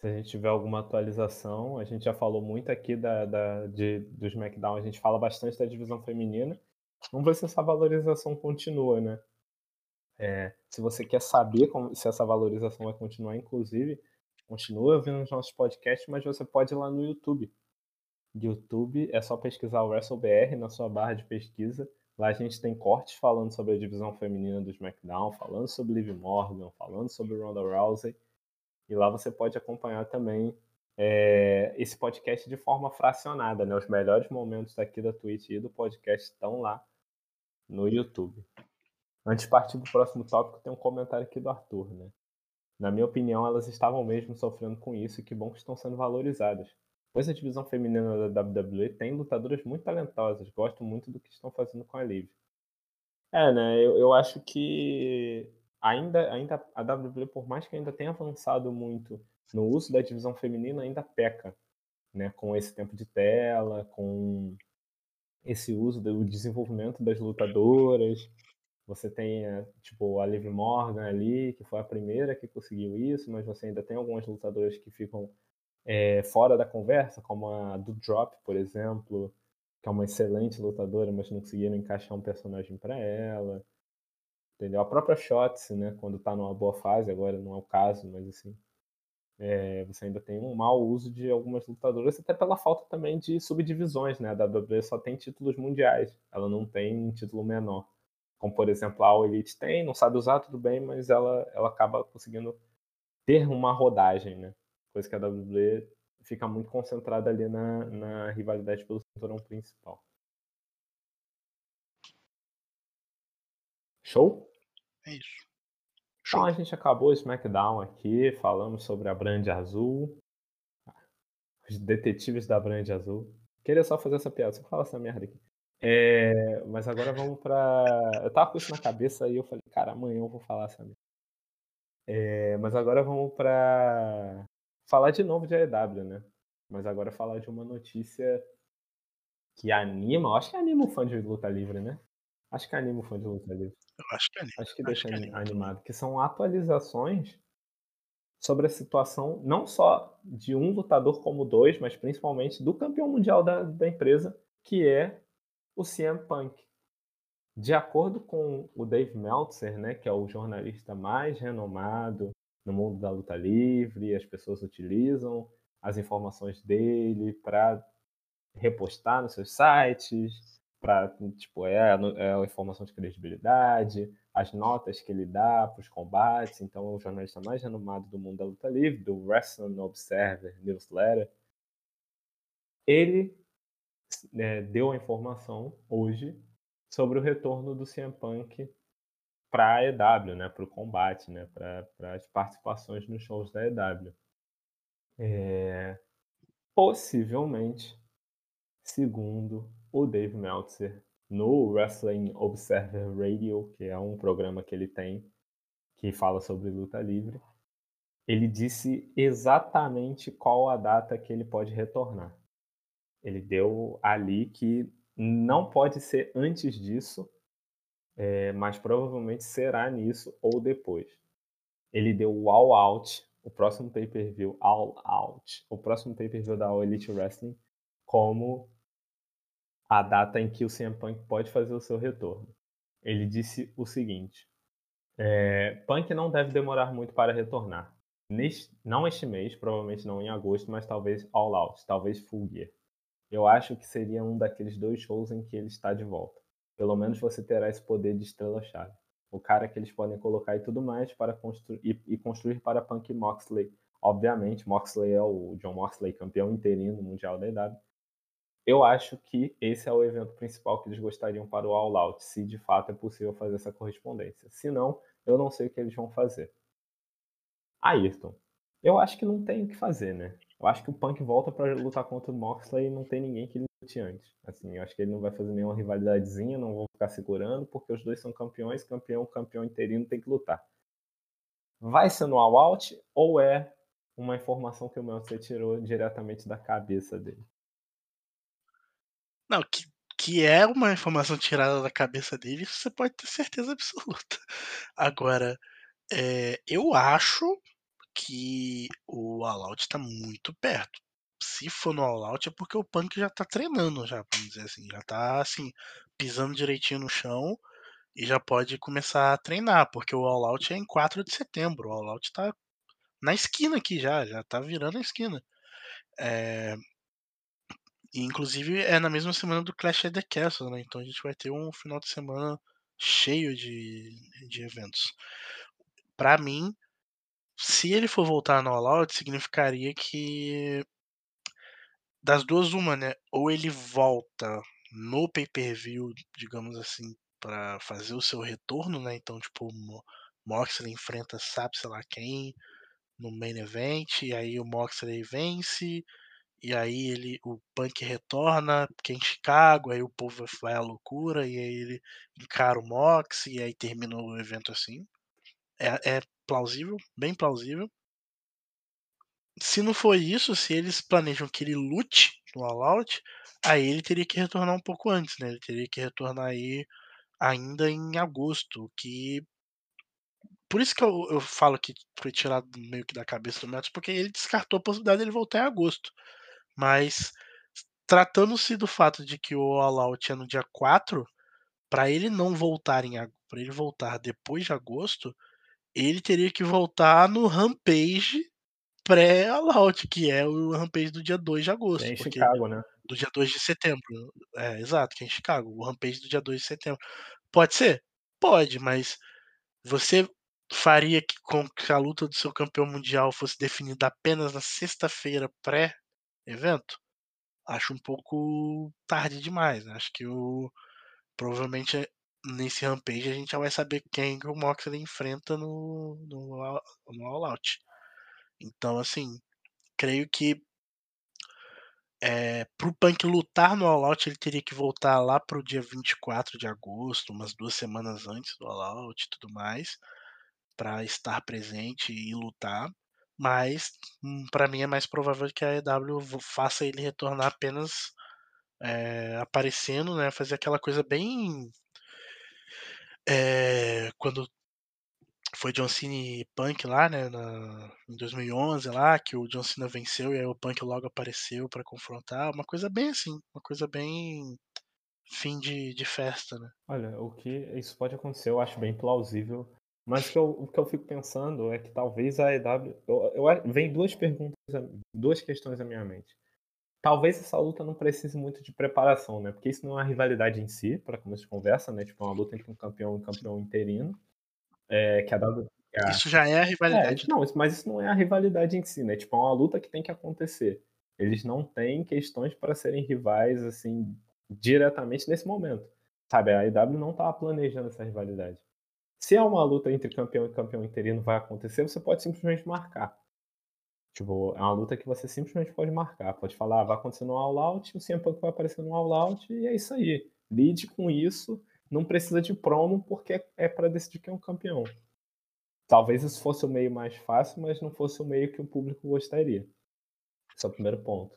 Se a gente tiver alguma atualização, a gente já falou muito aqui da, da, de, do SmackDown, a gente fala bastante da divisão feminina. Vamos ver se essa valorização continua, né? É, se você quer saber como, se essa valorização vai continuar, inclusive, continua ouvindo os nossos podcasts, mas você pode ir lá no YouTube. YouTube é só pesquisar o WrestleBR na sua barra de pesquisa. Lá a gente tem cortes falando sobre a divisão feminina do SmackDown, falando sobre Liv Morgan, falando sobre Ronda Rousey. E lá você pode acompanhar também é, esse podcast de forma fracionada, né? Os melhores momentos daqui da Twitch e do podcast estão lá no YouTube. Antes de partir para o próximo tópico, tem um comentário aqui do Arthur, né? Na minha opinião, elas estavam mesmo sofrendo com isso e que bom que estão sendo valorizadas. Pois a divisão feminina da WWE tem lutadoras muito talentosas, gosto muito do que estão fazendo com a Liv. É, né? Eu, eu acho que ainda, ainda a WWE, por mais que ainda tenha avançado muito no uso da divisão feminina, ainda peca, né? Com esse tempo de tela, com esse uso do desenvolvimento das lutadoras, você tem, eh, tipo, a Liv Morgan ali, que foi a primeira que conseguiu isso, mas você ainda tem algumas lutadoras que ficam é, fora da conversa, como a do Drop, por exemplo, que é uma excelente lutadora, mas não conseguiram encaixar um personagem para ela. Entendeu? A própria Shotzi, né, quando tá numa boa fase, agora não é o caso, mas assim, é, você ainda tem um mau uso de algumas lutadoras, até pela falta também de subdivisões, né? A WWE só tem títulos mundiais, ela não tem título menor como por exemplo a All Elite tem, não sabe usar, tudo bem, mas ela, ela acaba conseguindo ter uma rodagem, né? Coisa que a WWE fica muito concentrada ali na, na rivalidade pelo cinturão principal. Show? É isso. Show. Então a gente acabou o SmackDown aqui, falamos sobre a Brand Azul, os detetives da Brand Azul. Queria só fazer essa piada, só falar essa merda aqui. É, mas agora vamos pra. Eu tava com isso na cabeça e eu falei, cara, amanhã eu vou falar, sabe? É, mas agora vamos pra. Falar de novo de AEW, né? Mas agora falar de uma notícia que anima, acho que anima o fã de luta livre, né? Acho que anima o fã de luta livre. Eu acho que anima. Acho que deixa acho que animado. Que são atualizações sobre a situação, não só de um lutador como dois, mas principalmente do campeão mundial da, da empresa, que é o CM Punk. De acordo com o Dave Meltzer, né, que é o jornalista mais renomado no mundo da luta livre, as pessoas utilizam as informações dele para repostar nos seus sites, para tipo é, é a informação de credibilidade, as notas que ele dá para os combates. Então, é o jornalista mais renomado do mundo da luta livre, do Wrestling Observer Newsletter. Ele é, deu a informação hoje sobre o retorno do CM Punk para a EW, né, para o combate, né, para as participações nos shows da EW. É, possivelmente, segundo o Dave Meltzer, no Wrestling Observer Radio, que é um programa que ele tem que fala sobre luta livre, ele disse exatamente qual a data que ele pode retornar. Ele deu ali que não pode ser antes disso, é, mas provavelmente será nisso ou depois. Ele deu o All Out, o próximo pay-per-view All Out, o próximo pay-per-view da All Elite Wrestling, como a data em que o CM Punk pode fazer o seu retorno. Ele disse o seguinte: é, Punk não deve demorar muito para retornar. Neste, não este mês, provavelmente não em agosto, mas talvez All Out, talvez Full Gear eu acho que seria um daqueles dois shows em que ele está de volta. Pelo menos você terá esse poder de estrela-chave. O cara que eles podem colocar e tudo mais para construir e, e construir para Punk Moxley. Obviamente, Moxley é o John Moxley, campeão interino mundial da EW. Eu acho que esse é o evento principal que eles gostariam para o All Out, se de fato é possível fazer essa correspondência. Se não, eu não sei o que eles vão fazer. Ayrton, eu acho que não tem o que fazer, né? Eu acho que o Punk volta para lutar contra o Moxley e não tem ninguém que ele lute antes. Assim, eu acho que ele não vai fazer nenhuma rivalidadezinha, não vão ficar segurando, porque os dois são campeões, campeão, campeão interino tem que lutar. Vai ser no All Out ou é uma informação que o Meltzer tirou diretamente da cabeça dele? Não, que, que é uma informação tirada da cabeça dele, você pode ter certeza absoluta. Agora, é, eu acho que o All Out tá muito perto. Se for no All Out é porque o Punk já tá treinando já, vamos dizer assim, já tá assim, pisando direitinho no chão e já pode começar a treinar, porque o All Out é em 4 de setembro, o All Out tá na esquina aqui já, já tá virando a esquina. É... E, inclusive é na mesma semana do Clash of the Castle, né? Então a gente vai ter um final de semana cheio de, de eventos. Para mim, se ele for voltar no All Out, significaria que das duas uma, né? Ou ele volta no pay-per-view, digamos assim, para fazer o seu retorno, né? Então, tipo, Moxley enfrenta sabe sei lá quem no main event, e aí o Moxley vence, e aí ele o Punk retorna, que é em Chicago, aí o povo vai à loucura, e aí ele encara o Mox, e aí termina o evento assim. É, é plausível, bem plausível. Se não for isso, se eles planejam que ele lute no All Out, aí ele teria que retornar um pouco antes, né? Ele teria que retornar aí ainda em agosto, que por isso que eu, eu falo que foi tirado meio que da cabeça do Matos, porque ele descartou a possibilidade de ele voltar em agosto. Mas tratando-se do fato de que o All Out é no dia 4, para ele não voltar em para ele voltar depois de agosto, ele teria que voltar no Rampage pré-All Out, que é o Rampage do dia 2 de agosto. É em Chicago, né? Do dia 2 de setembro. É, exato, que é em Chicago. O Rampage do dia 2 de setembro. Pode ser? Pode, mas você faria que, com que a luta do seu campeão mundial fosse definida apenas na sexta-feira pré-evento? Acho um pouco tarde demais. Né? Acho que o provavelmente nesse Rampage a gente já vai saber quem que o Moxley enfrenta no, no, no All Out. Então, assim, creio que é, pro Punk lutar no All Out, ele teria que voltar lá pro dia 24 de agosto, umas duas semanas antes do All Out e tudo mais, para estar presente e lutar. Mas, hum, para mim, é mais provável que a EW faça ele retornar apenas é, aparecendo, né? Fazer aquela coisa bem é, quando foi John Cena e Punk lá, né, na, em 2011 lá, que o John Cena venceu e aí o Punk logo apareceu para confrontar, uma coisa bem assim, uma coisa bem fim de, de festa, né. Olha, o que isso pode acontecer, eu acho bem plausível, mas o que eu, o que eu fico pensando é que talvez a EW, eu, eu, vem duas perguntas, duas questões na minha mente talvez essa luta não precise muito de preparação, né? Porque isso não é uma rivalidade em si, para começo de conversa, né? Tipo, é uma luta entre um campeão e um campeão interino. É, que a W. Isso já é a rivalidade. É, não, mas isso não é a rivalidade em si, né? Tipo, é uma luta que tem que acontecer. Eles não têm questões para serem rivais, assim, diretamente nesse momento. Sabe, a IW não tá planejando essa rivalidade. Se é uma luta entre campeão e campeão interino vai acontecer, você pode simplesmente marcar. Tipo, é uma luta que você simplesmente pode marcar. Pode falar, ah, vai acontecer no All Out, o CM Punk vai aparecer no All Out, e é isso aí. Lide com isso. Não precisa de promo, porque é para decidir quem é o campeão. Talvez isso fosse o meio mais fácil, mas não fosse o meio que o público gostaria. Esse é o primeiro ponto.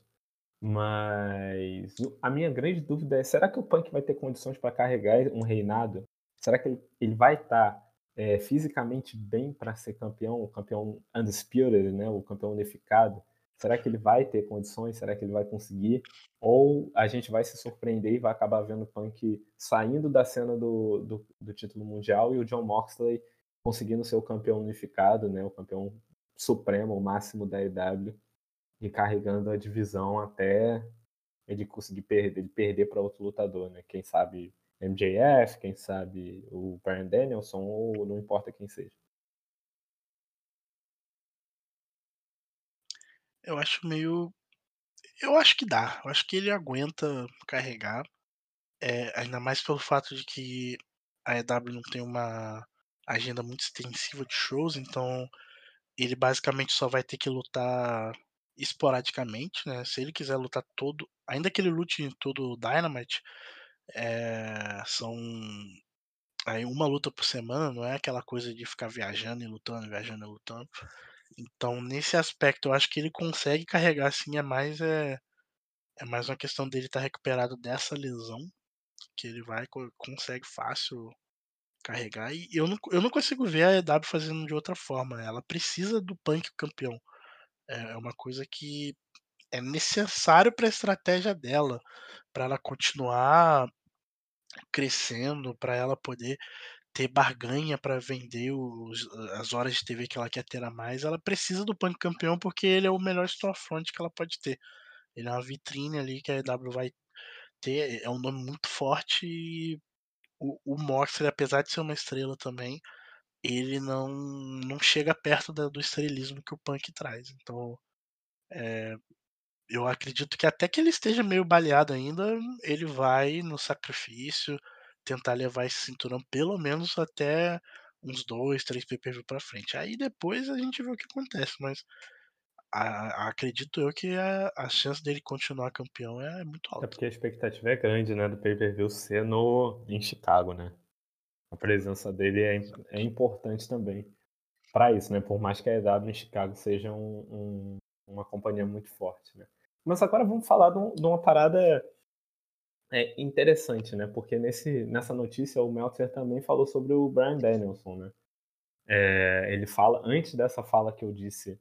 Mas a minha grande dúvida é: será que o Punk vai ter condições para carregar um reinado? Será que ele, ele vai estar tá é, fisicamente bem para ser campeão, o campeão undisputed, né, o campeão unificado? Será que ele vai ter condições? Será que ele vai conseguir? Ou a gente vai se surpreender e vai acabar vendo o Punk saindo da cena do, do, do título mundial e o John Moxley conseguindo ser o campeão unificado, né, o campeão supremo, o máximo da EW, e carregando a divisão até ele conseguir perder, ele perder para outro lutador, né? Quem sabe MJF, quem sabe o Brian Danielson, ou não importa quem seja. Eu acho meio. Eu acho que dá. Eu acho que ele aguenta carregar. É, ainda mais pelo fato de que a EW não tem uma agenda muito extensiva de shows, então ele basicamente só vai ter que lutar esporadicamente, né? Se ele quiser lutar todo, ainda que ele lute em todo o Dynamite, é, são aí uma luta por semana, não é aquela coisa de ficar viajando e lutando, viajando e lutando. Então, nesse aspecto, eu acho que ele consegue carregar assim, é mais é, é mais uma questão dele estar tá recuperado dessa lesão, que ele vai consegue fácil carregar e eu não, eu não consigo ver a EW fazendo de outra forma. Ela precisa do Punk campeão. É, é uma coisa que é necessário para a estratégia dela, para ela continuar crescendo, para ela poder ter barganha para vender os, as horas de TV que ela quer ter a mais, ela precisa do Punk campeão porque ele é o melhor storefront que ela pode ter. Ele é uma vitrine ali que a EW vai ter, é um nome muito forte e o, o Moxley, apesar de ser uma estrela também, ele não, não chega perto da, do estrelismo que o Punk traz. Então, é, eu acredito que até que ele esteja meio baleado ainda, ele vai no sacrifício tentar levar esse cinturão pelo menos até uns dois, três PPV para frente. Aí depois a gente vê o que acontece, mas a, a, acredito eu que a, a, chance dele continuar campeão é muito alta. É porque a expectativa é grande, né, do pay-per-view ser no, em Chicago, né? A presença dele é, é importante também para isso, né? Por mais que a EW em Chicago seja um, um, uma companhia muito forte, né? Mas agora vamos falar de, um, de uma parada é, interessante, né? Porque nesse, nessa notícia o Meltzer também falou sobre o Brian Danielson, né? É, ele fala, antes dessa fala que eu disse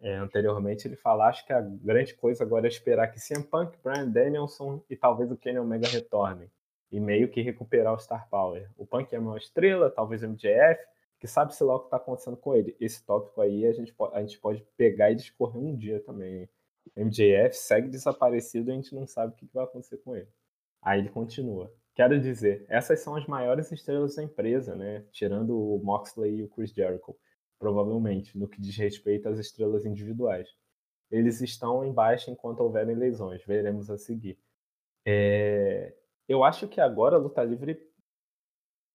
é, anteriormente, ele fala, acho que a grande coisa agora é esperar que CM Punk, Brian Danielson e talvez o Kenny Omega retornem. E meio que recuperar o Star Power. O Punk é uma estrela, talvez o MJF, que sabe-se lá o que está acontecendo com ele. Esse tópico aí a gente, a gente pode pegar e discorrer um dia também. MJF segue desaparecido e a gente não sabe o que vai acontecer com ele. Aí ele continua. Quero dizer, essas são as maiores estrelas da empresa, né? Tirando o Moxley e o Chris Jericho, provavelmente, no que diz respeito às estrelas individuais. Eles estão em baixa enquanto houverem lesões, veremos a seguir. É... Eu acho que agora a luta livre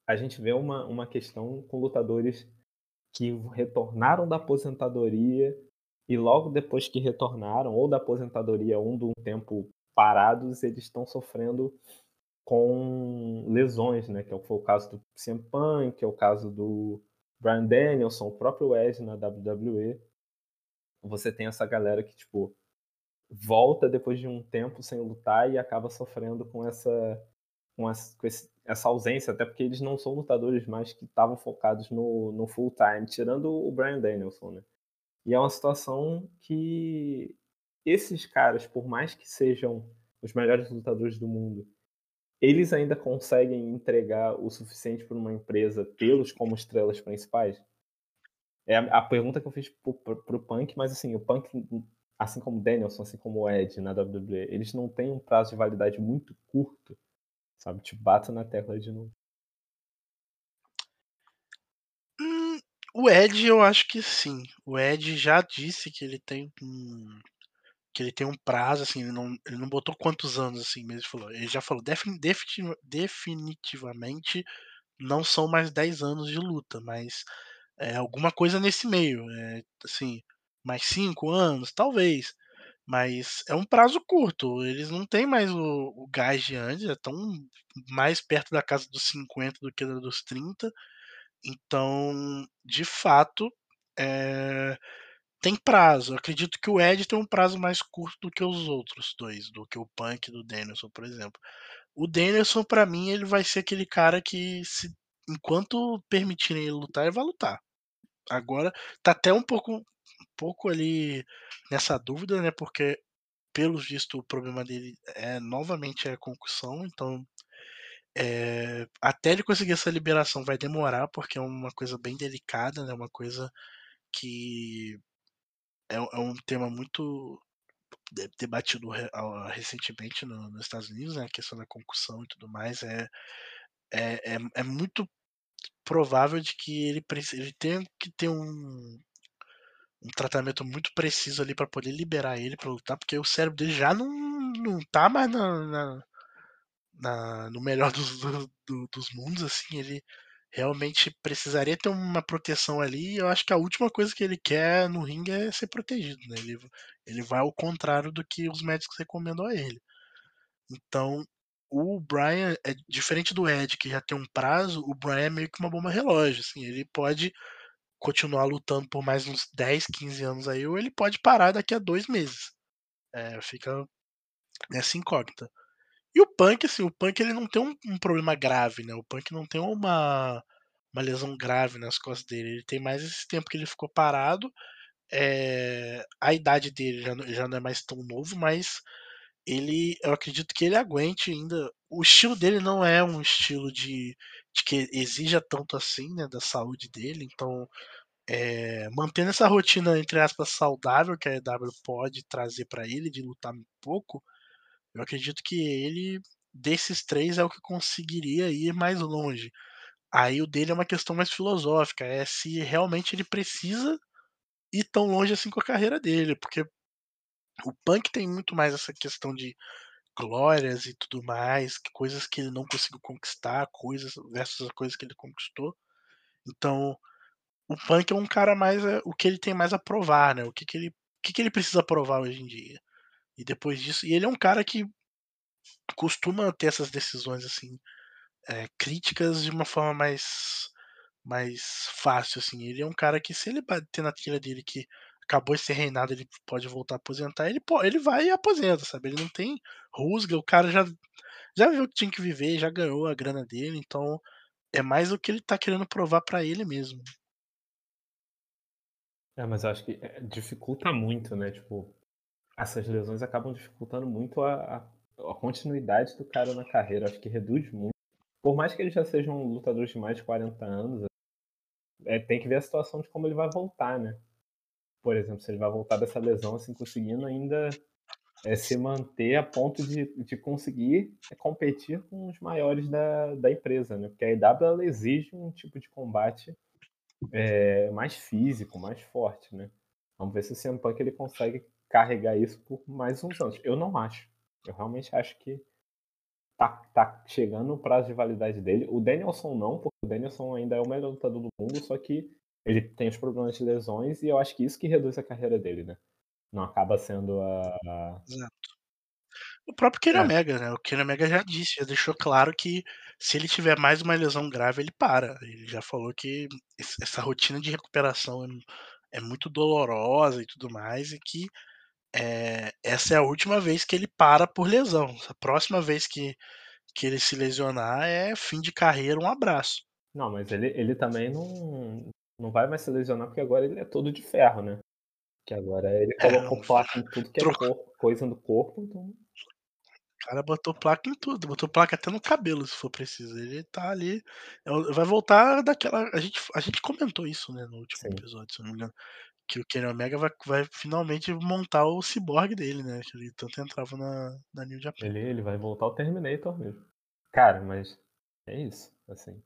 a gente vê uma, uma questão com lutadores que retornaram da aposentadoria e logo depois que retornaram, ou da aposentadoria ou de um tempo parados, eles estão sofrendo com lesões, né? Que é foi o caso do CM Punk, que é o caso do Brian Danielson, o próprio Edge na WWE. Você tem essa galera que, tipo, volta depois de um tempo sem lutar e acaba sofrendo com essa, com essa, com essa ausência, até porque eles não são lutadores mais que estavam focados no, no full time, tirando o Brian Danielson, né? E é uma situação que esses caras, por mais que sejam os melhores lutadores do mundo, eles ainda conseguem entregar o suficiente para uma empresa tê-los como estrelas principais? É a, pergunta que eu fiz para o Punk, mas assim, o Punk, assim como o Danielson, assim como o Ed na WWE, eles não têm um prazo de validade muito curto, sabe? Te bata na tecla de novo. O Ed, eu acho que sim. O Ed já disse que ele tem um que ele tem um prazo, assim, ele não, ele não botou quantos anos, assim, mas ele falou. Ele já falou, definitivamente não são mais 10 anos de luta, mas é alguma coisa nesse meio. É, assim, mais 5 anos, talvez. Mas é um prazo curto. Eles não têm mais o, o gás de antes, estão mais perto da casa dos 50 do que da dos 30. Então, de fato, é, tem prazo. Eu acredito que o Ed tem um prazo mais curto do que os outros dois, do que o Punk do Danielson, por exemplo. O Danielson, para mim, ele vai ser aquele cara que, se, enquanto permitirem ele lutar, ele vai lutar. Agora, tá até um pouco, um pouco ali nessa dúvida, né? Porque, pelo visto, o problema dele é novamente é a concussão, então é, até ele conseguir essa liberação vai demorar, porque é uma coisa bem delicada, né? Uma coisa que é, é um tema muito debatido recentemente no, nos Estados Unidos, né? A questão da concussão e tudo mais. É, é, é, é muito provável de que ele, ele tenha que ter um, um tratamento muito preciso ali para poder liberar ele para lutar, porque o cérebro dele já não, não tá mais na, na, na no melhor dos, do, do, dos mundos, assim, ele realmente precisaria ter uma proteção ali. E eu acho que a última coisa que ele quer no ringue é ser protegido, né? Ele, ele vai ao contrário do que os médicos recomendam a ele. Então, o Brian é diferente do Ed, que já tem um prazo, o Brian é meio que uma bomba relógio, assim, ele pode continuar lutando por mais uns 10, 15 anos aí, ou ele pode parar daqui a dois meses. É, fica nessa incógnita. E o Punk, assim, o Punk ele não tem um, um, problema grave, né? O Punk não tem uma, uma lesão grave nas costas dele. Ele tem mais esse tempo que ele ficou parado. É, a idade dele já, já não é mais tão novo, mas ele, eu acredito que ele aguente ainda. O estilo dele não é um estilo de, de que exija tanto assim, né, da saúde dele. Então, é, mantendo essa rotina entre aspas saudável que a EW pode trazer para ele de lutar um pouco, eu acredito que ele desses três é o que conseguiria ir mais longe. Aí o dele é uma questão mais filosófica, é se realmente ele precisa ir tão longe assim com a carreira dele, porque o punk tem muito mais essa questão de glórias e tudo mais, coisas que ele não conseguiu conquistar, coisas versus as coisas que ele conquistou. Então, o punk é um cara mais é, o que ele tem mais a provar, né? O que, que ele o que, que ele precisa provar hoje em dia. E depois disso, e ele é um cara que costuma ter essas decisões assim é, críticas de uma forma mais mais fácil assim. Ele é um cara que se ele bater na trilha dele que acabou esse reinado, ele pode voltar a aposentar, ele, ele vai e aposenta, sabe? Ele não tem rusga, o cara já, já viu que tinha que viver, já ganhou a grana dele, então é mais o que ele tá querendo provar para ele mesmo. É, mas acho que é, dificulta muito, né? Tipo, essas lesões acabam dificultando muito a, a, continuidade do cara na carreira. Acho que reduz muito. Por mais que ele já seja um lutador de mais de 40 anos, é, tem que ver a situação de como ele vai voltar, né? por exemplo, se ele vai voltar dessa lesão assim, conseguindo ainda é, se manter a ponto de, de conseguir é, competir com os maiores da, da empresa, né? Porque a ela exige um tipo de combate é, mais físico, mais forte, né? Vamos ver se o CM Punk ele consegue carregar isso por mais uns anos. Eu não acho. Eu realmente acho que tá, tá chegando o prazo de validade dele. O Danielson não, porque o Danielson ainda é o melhor lutador do mundo, só que ele tem os problemas de lesões e eu acho que isso que reduz a carreira dele, né? Não acaba sendo a. Exato. O próprio Kenny é. Omega, né? O Kenny Omega já disse, já deixou claro que se ele tiver mais uma lesão grave, ele para. Ele já falou que essa rotina de recuperação é, é muito dolorosa e tudo mais, e que é, essa é a última vez que ele para por lesão. A próxima vez que, que ele se lesionar é fim de carreira, um abraço. Não, mas ele, ele também não, não vai mais se lesionar porque agora ele é todo de ferro, né? Que agora ele é, colocou é, placa em tudo que é corpo, coisa no corpo, então. O cara botou placa em tudo, botou placa até no cabelo, se for preciso. Ele tá ali. É vai voltar daquela. A gente, a gente comentou isso, né, no último Sim. episódio, se não me engano. Que o Kenny Omega vai, vai finalmente montar o cyborg dele, né? Que ele tanto entrava na, na New Japan. Ele, ele vai voltar ao Terminator mesmo. Cara, mas é isso, assim.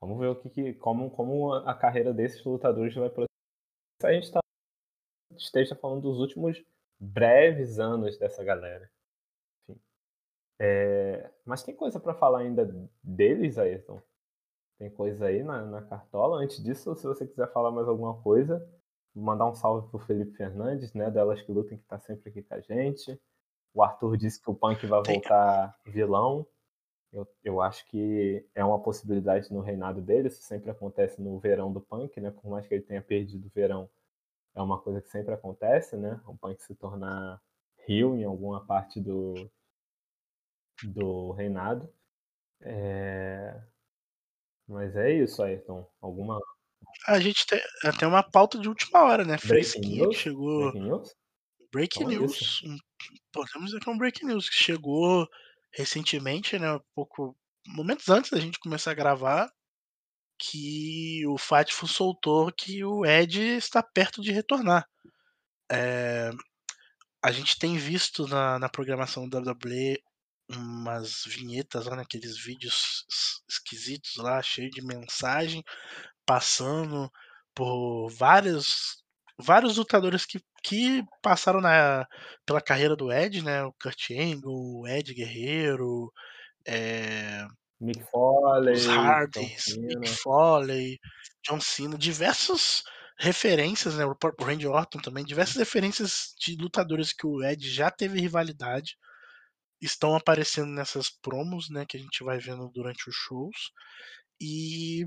Vamos ver o que, que como, como a carreira desses lutadores vai prosseguir. Se a gente tá, esteja falando dos últimos breves anos dessa galera. Enfim. É, mas tem coisa para falar ainda deles, Ayrton? Tem coisa aí na, na, cartola? Antes disso, se você quiser falar mais alguma coisa, mandar um salve pro Felipe Fernandes, né? Delas que lutem, que tá sempre aqui com a gente. O Arthur disse que o Punk vai voltar vilão. Eu, eu acho que é uma possibilidade no reinado dele, isso sempre acontece no verão do Punk, né? Por mais que ele tenha perdido o verão, é uma coisa que sempre acontece, né? O Punk se tornar rio em alguma parte do, do reinado. É... Mas é isso, Ayrton. Alguma. A gente tem até uma pauta de última hora, né? Fresquinho, chegou. Breaking news? Breaking news. Podemos dizer que é um breaking news que chegou recentemente, né, um pouco momentos antes da gente começar a gravar, que o Fatful soltou que o Ed está perto de retornar. É, a gente tem visto na, na programação da WWE umas vinhetas lá naqueles vídeos esquisitos lá, cheio de mensagem, passando por vários vários lutadores que, que passaram na, pela carreira do Ed, né? O Kurt Angle, o Ed Guerreiro, é, Mick Foley, os Hardys. Mick Foley, John Cena, diversas referências, né? O Randy Orton também, diversas referências de lutadores que o Ed já teve rivalidade estão aparecendo nessas promos, né? Que a gente vai vendo durante os shows. E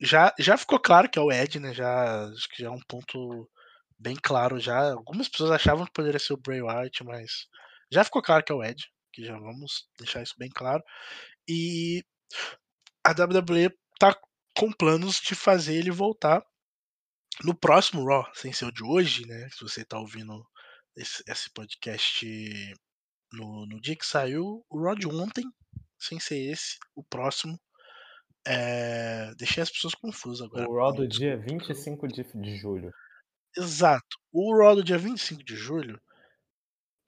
já, já ficou claro que é o Ed, né? Já, acho que já é um ponto bem claro já. Algumas pessoas achavam que poderia ser o Bray Wyatt, mas já ficou claro que é o Ed, que já vamos deixar isso bem claro. E a WWE tá com planos de fazer ele voltar no próximo Raw, sem ser o de hoje, né? Se você tá ouvindo esse, esse podcast no, no dia que saiu, o Raw de ontem, sem ser esse, o próximo. É... Deixei as pessoas confusas agora. O Raw do Desculpa. dia 25 de, de julho. Exato. O Raw do dia 25 de julho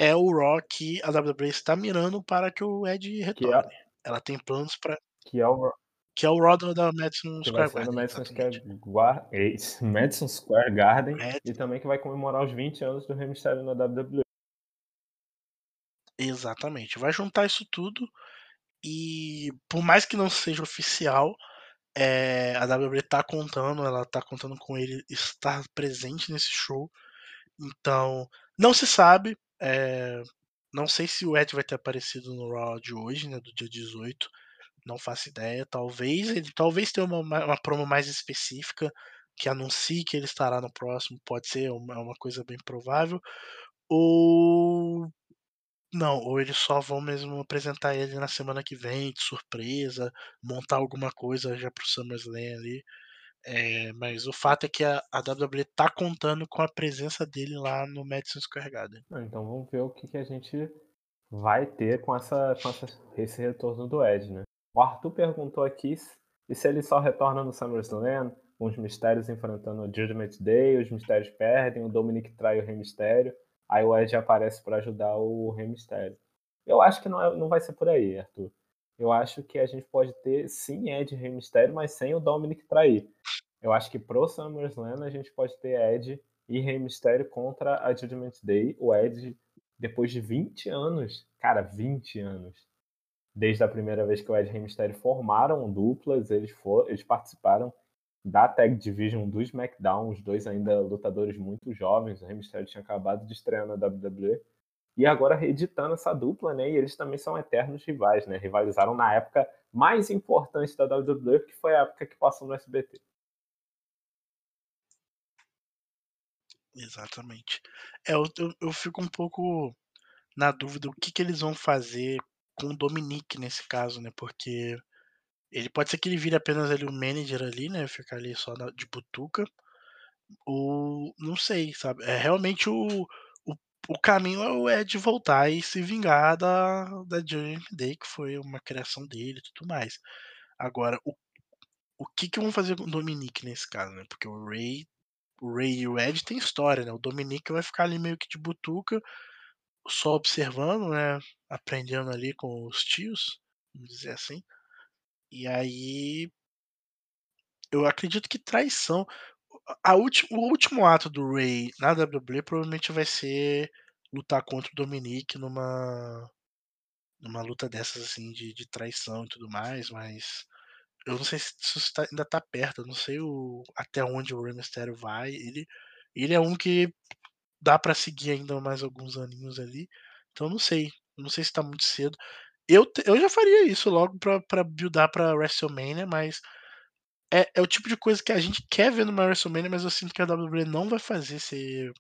é o Raw que a WWE está mirando para que o Ed Que retorne. é, Ela tem planos para que é o Raw que é o Raw da da Madison Square Garden. Madison. Square, Guar- é Madison Square Garden Madison. e também que vai comemorar os 20 anos do Rey Mysterio na WWE. Exatamente. Vai juntar isso tudo e por mais que não seja oficial, é, a WWE tá contando, ela tá contando com ele estar presente nesse show. Então, não se sabe. é, não sei se o Ed vai ter aparecido no Raw de hoje, né, do dia 18. Não faço ideia. Talvez ele talvez tenha uma, uma promo mais específica que anuncie que ele estará no próximo. Pode ser, é uma, é uma coisa bem provável. Ou não, ou eles só vão mesmo apresentar ele na semana que vem, de surpresa, montar alguma coisa já pro SummerSlam ali. É, mas o fato é que a, a WWE tá contando com a presença dele lá no Madison Square Garden. Ah, Então vamos ver o que, que a gente vai ter com, essa, com essa, esse retorno do Ed, né? O Arthur perguntou aqui se, e se ele só retorna no SummerSlam, com os mistérios enfrentando o Judgment Day, os mistérios perdem, o Dominic trai o Rey Mysterio, aí o Ed aparece para ajudar o Rey Mysterio. Eu acho que não, é- não vai ser por aí, Arthur. Eu acho que a gente pode ter sim Ed e Rey Mysterio, mas sem o Dominic trair. Eu acho que pro SummerSlam a gente pode ter Ed e Rey Mysterio contra a Judgment Day. O Ed, depois de 20 anos, cara, 20 anos, desde a primeira vez que o Ed e Rey Mysterio formaram duplas, eles, for, eles participaram da Tag Division do SmackDown, os dois ainda lutadores muito jovens. O Rey Mysterio tinha acabado de estrear na WWE. E agora reeditando essa dupla, né? E eles também são eternos rivais, né? Rivalizaram na época mais importante da WWE, que foi a época que passou no SBT. Exatamente. É, eu, eu, eu fico um pouco na dúvida o que, que eles vão fazer com o Dominique nesse caso, né? Porque ele pode ser que ele vire apenas ali o manager ali, né? Ficar ali só na- de butuca. Ou não sei, sabe? É realmente o, o, o caminho é o Ed voltar e se vingar da, da Judgment Day, que foi uma criação dele e tudo mais. Agora, o, o que, que vão fazer com o Dominique nesse caso, né? Porque o Ray, o Ray e o Ed tem história, né? O Dominique vai ficar ali meio que de butuca, só observando, né? Aprendendo ali com os tios, vamos dizer assim. E aí. Eu acredito que traição. A o último ato do Ray na WWE provavelmente vai ser lutar contra o Dominique numa. numa luta dessas assim de, de traição e tudo mais, mas. Eu não sei se isso tá- ainda tá perto, eu não sei o, até onde o Rey Mysterio vai. Ele, ele é um que dá pra seguir ainda mais alguns aninhos ali. Então não sei. Não sei se tá muito cedo. Eu, eu já faria isso logo pra, pra buildar pra WrestleMania, mas é, é o tipo de coisa que a gente quer ver numa WrestleMania, mas eu sinto que a WWE não vai fazer ser,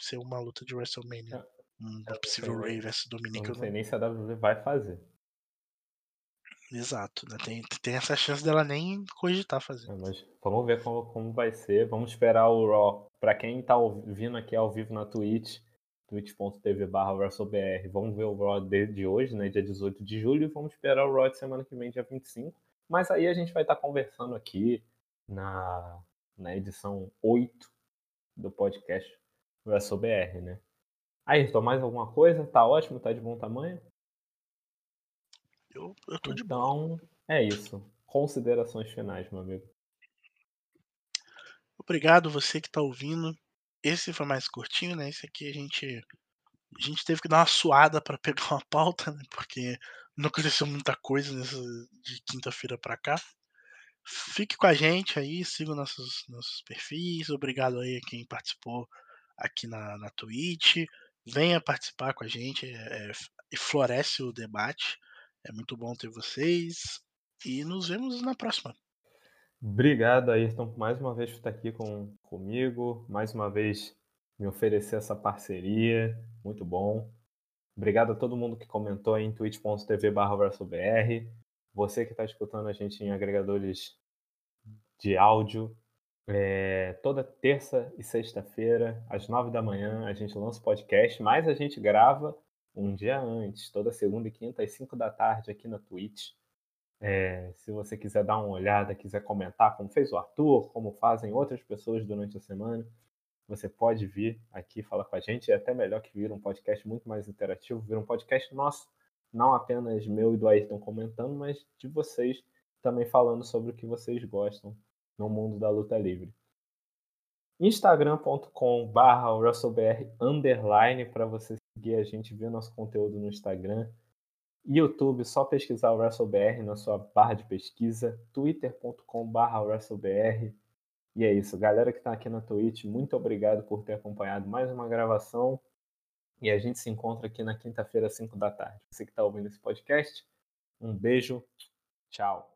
ser uma luta de WrestleMania. Um Eu não possível Ray versus Eu Dominic. não sei nem se a WWE vai fazer. Exato, né? Tem, tem essa chance dela nem cogitar fazer. né, Mas vamos ver como, como vai ser. Vamos esperar o Raw. Pra quem tá ouvindo aqui ao vivo na Twitch, twitch.tv barra WrestleBR, vamos ver o Raw de, hoje, né? Dia 18 de julho, e vamos esperar o Raw de semana que vem, dia 25. Mas aí a gente vai estar conversando aqui na, na edição 8 do podcast WrestleBR, né? Ayrton, mais alguma coisa? Tá ótimo? Tá de bom tamanho? Eu, eu tô de. Então, é isso. Considerações finais, meu amigo. Obrigado você que tá ouvindo. Esse foi mais curtinho, né? Esse aqui a gente a gente teve que dar uma suada para pegar uma pauta, né? Porque não aconteceu muita coisa nessa de quinta-feira para cá. Fique com a gente aí, siga nossos, nossos perfis. Obrigado aí a quem participou aqui na, na Twitch. Venha participar com a gente é, e floresce o debate. É muito bom ter vocês. E nos vemos na próxima. Obrigado, Ayrton, mais uma vez por estar aqui com, comigo. Mais uma vez me oferecer essa parceria. Muito bom. Obrigado a todo mundo que comentou em twitch.tv WrestleBR. Você que está escutando a gente em agregadores de áudio. É, toda terça e sexta-feira, às nove da manhã, a gente lança o podcast, mas a gente grava um dia antes, toda segunda e quinta, às cinco da tarde, aqui na Twitch. É, se você quiser dar uma olhada, quiser comentar, como fez o Arthur, como fazem outras pessoas durante a semana, você pode vir aqui falar com a gente. É até melhor que vir um podcast muito mais interativo, vir um podcast nosso, não apenas meu e do Ayrton comentando, mas de vocês também falando sobre o que vocês gostam no mundo da luta livre. instagram.com barra para você seguir a gente, ver nosso conteúdo no Instagram. YouTube, só pesquisar o WrestleBR na sua barra de pesquisa. twitter.com barra WrestleBR. E é isso, galera que está aqui na Twitch, muito obrigado por ter acompanhado mais uma gravação. E a gente se encontra aqui na quinta-feira, às 5 da tarde. Você que está ouvindo esse podcast, um beijo, tchau.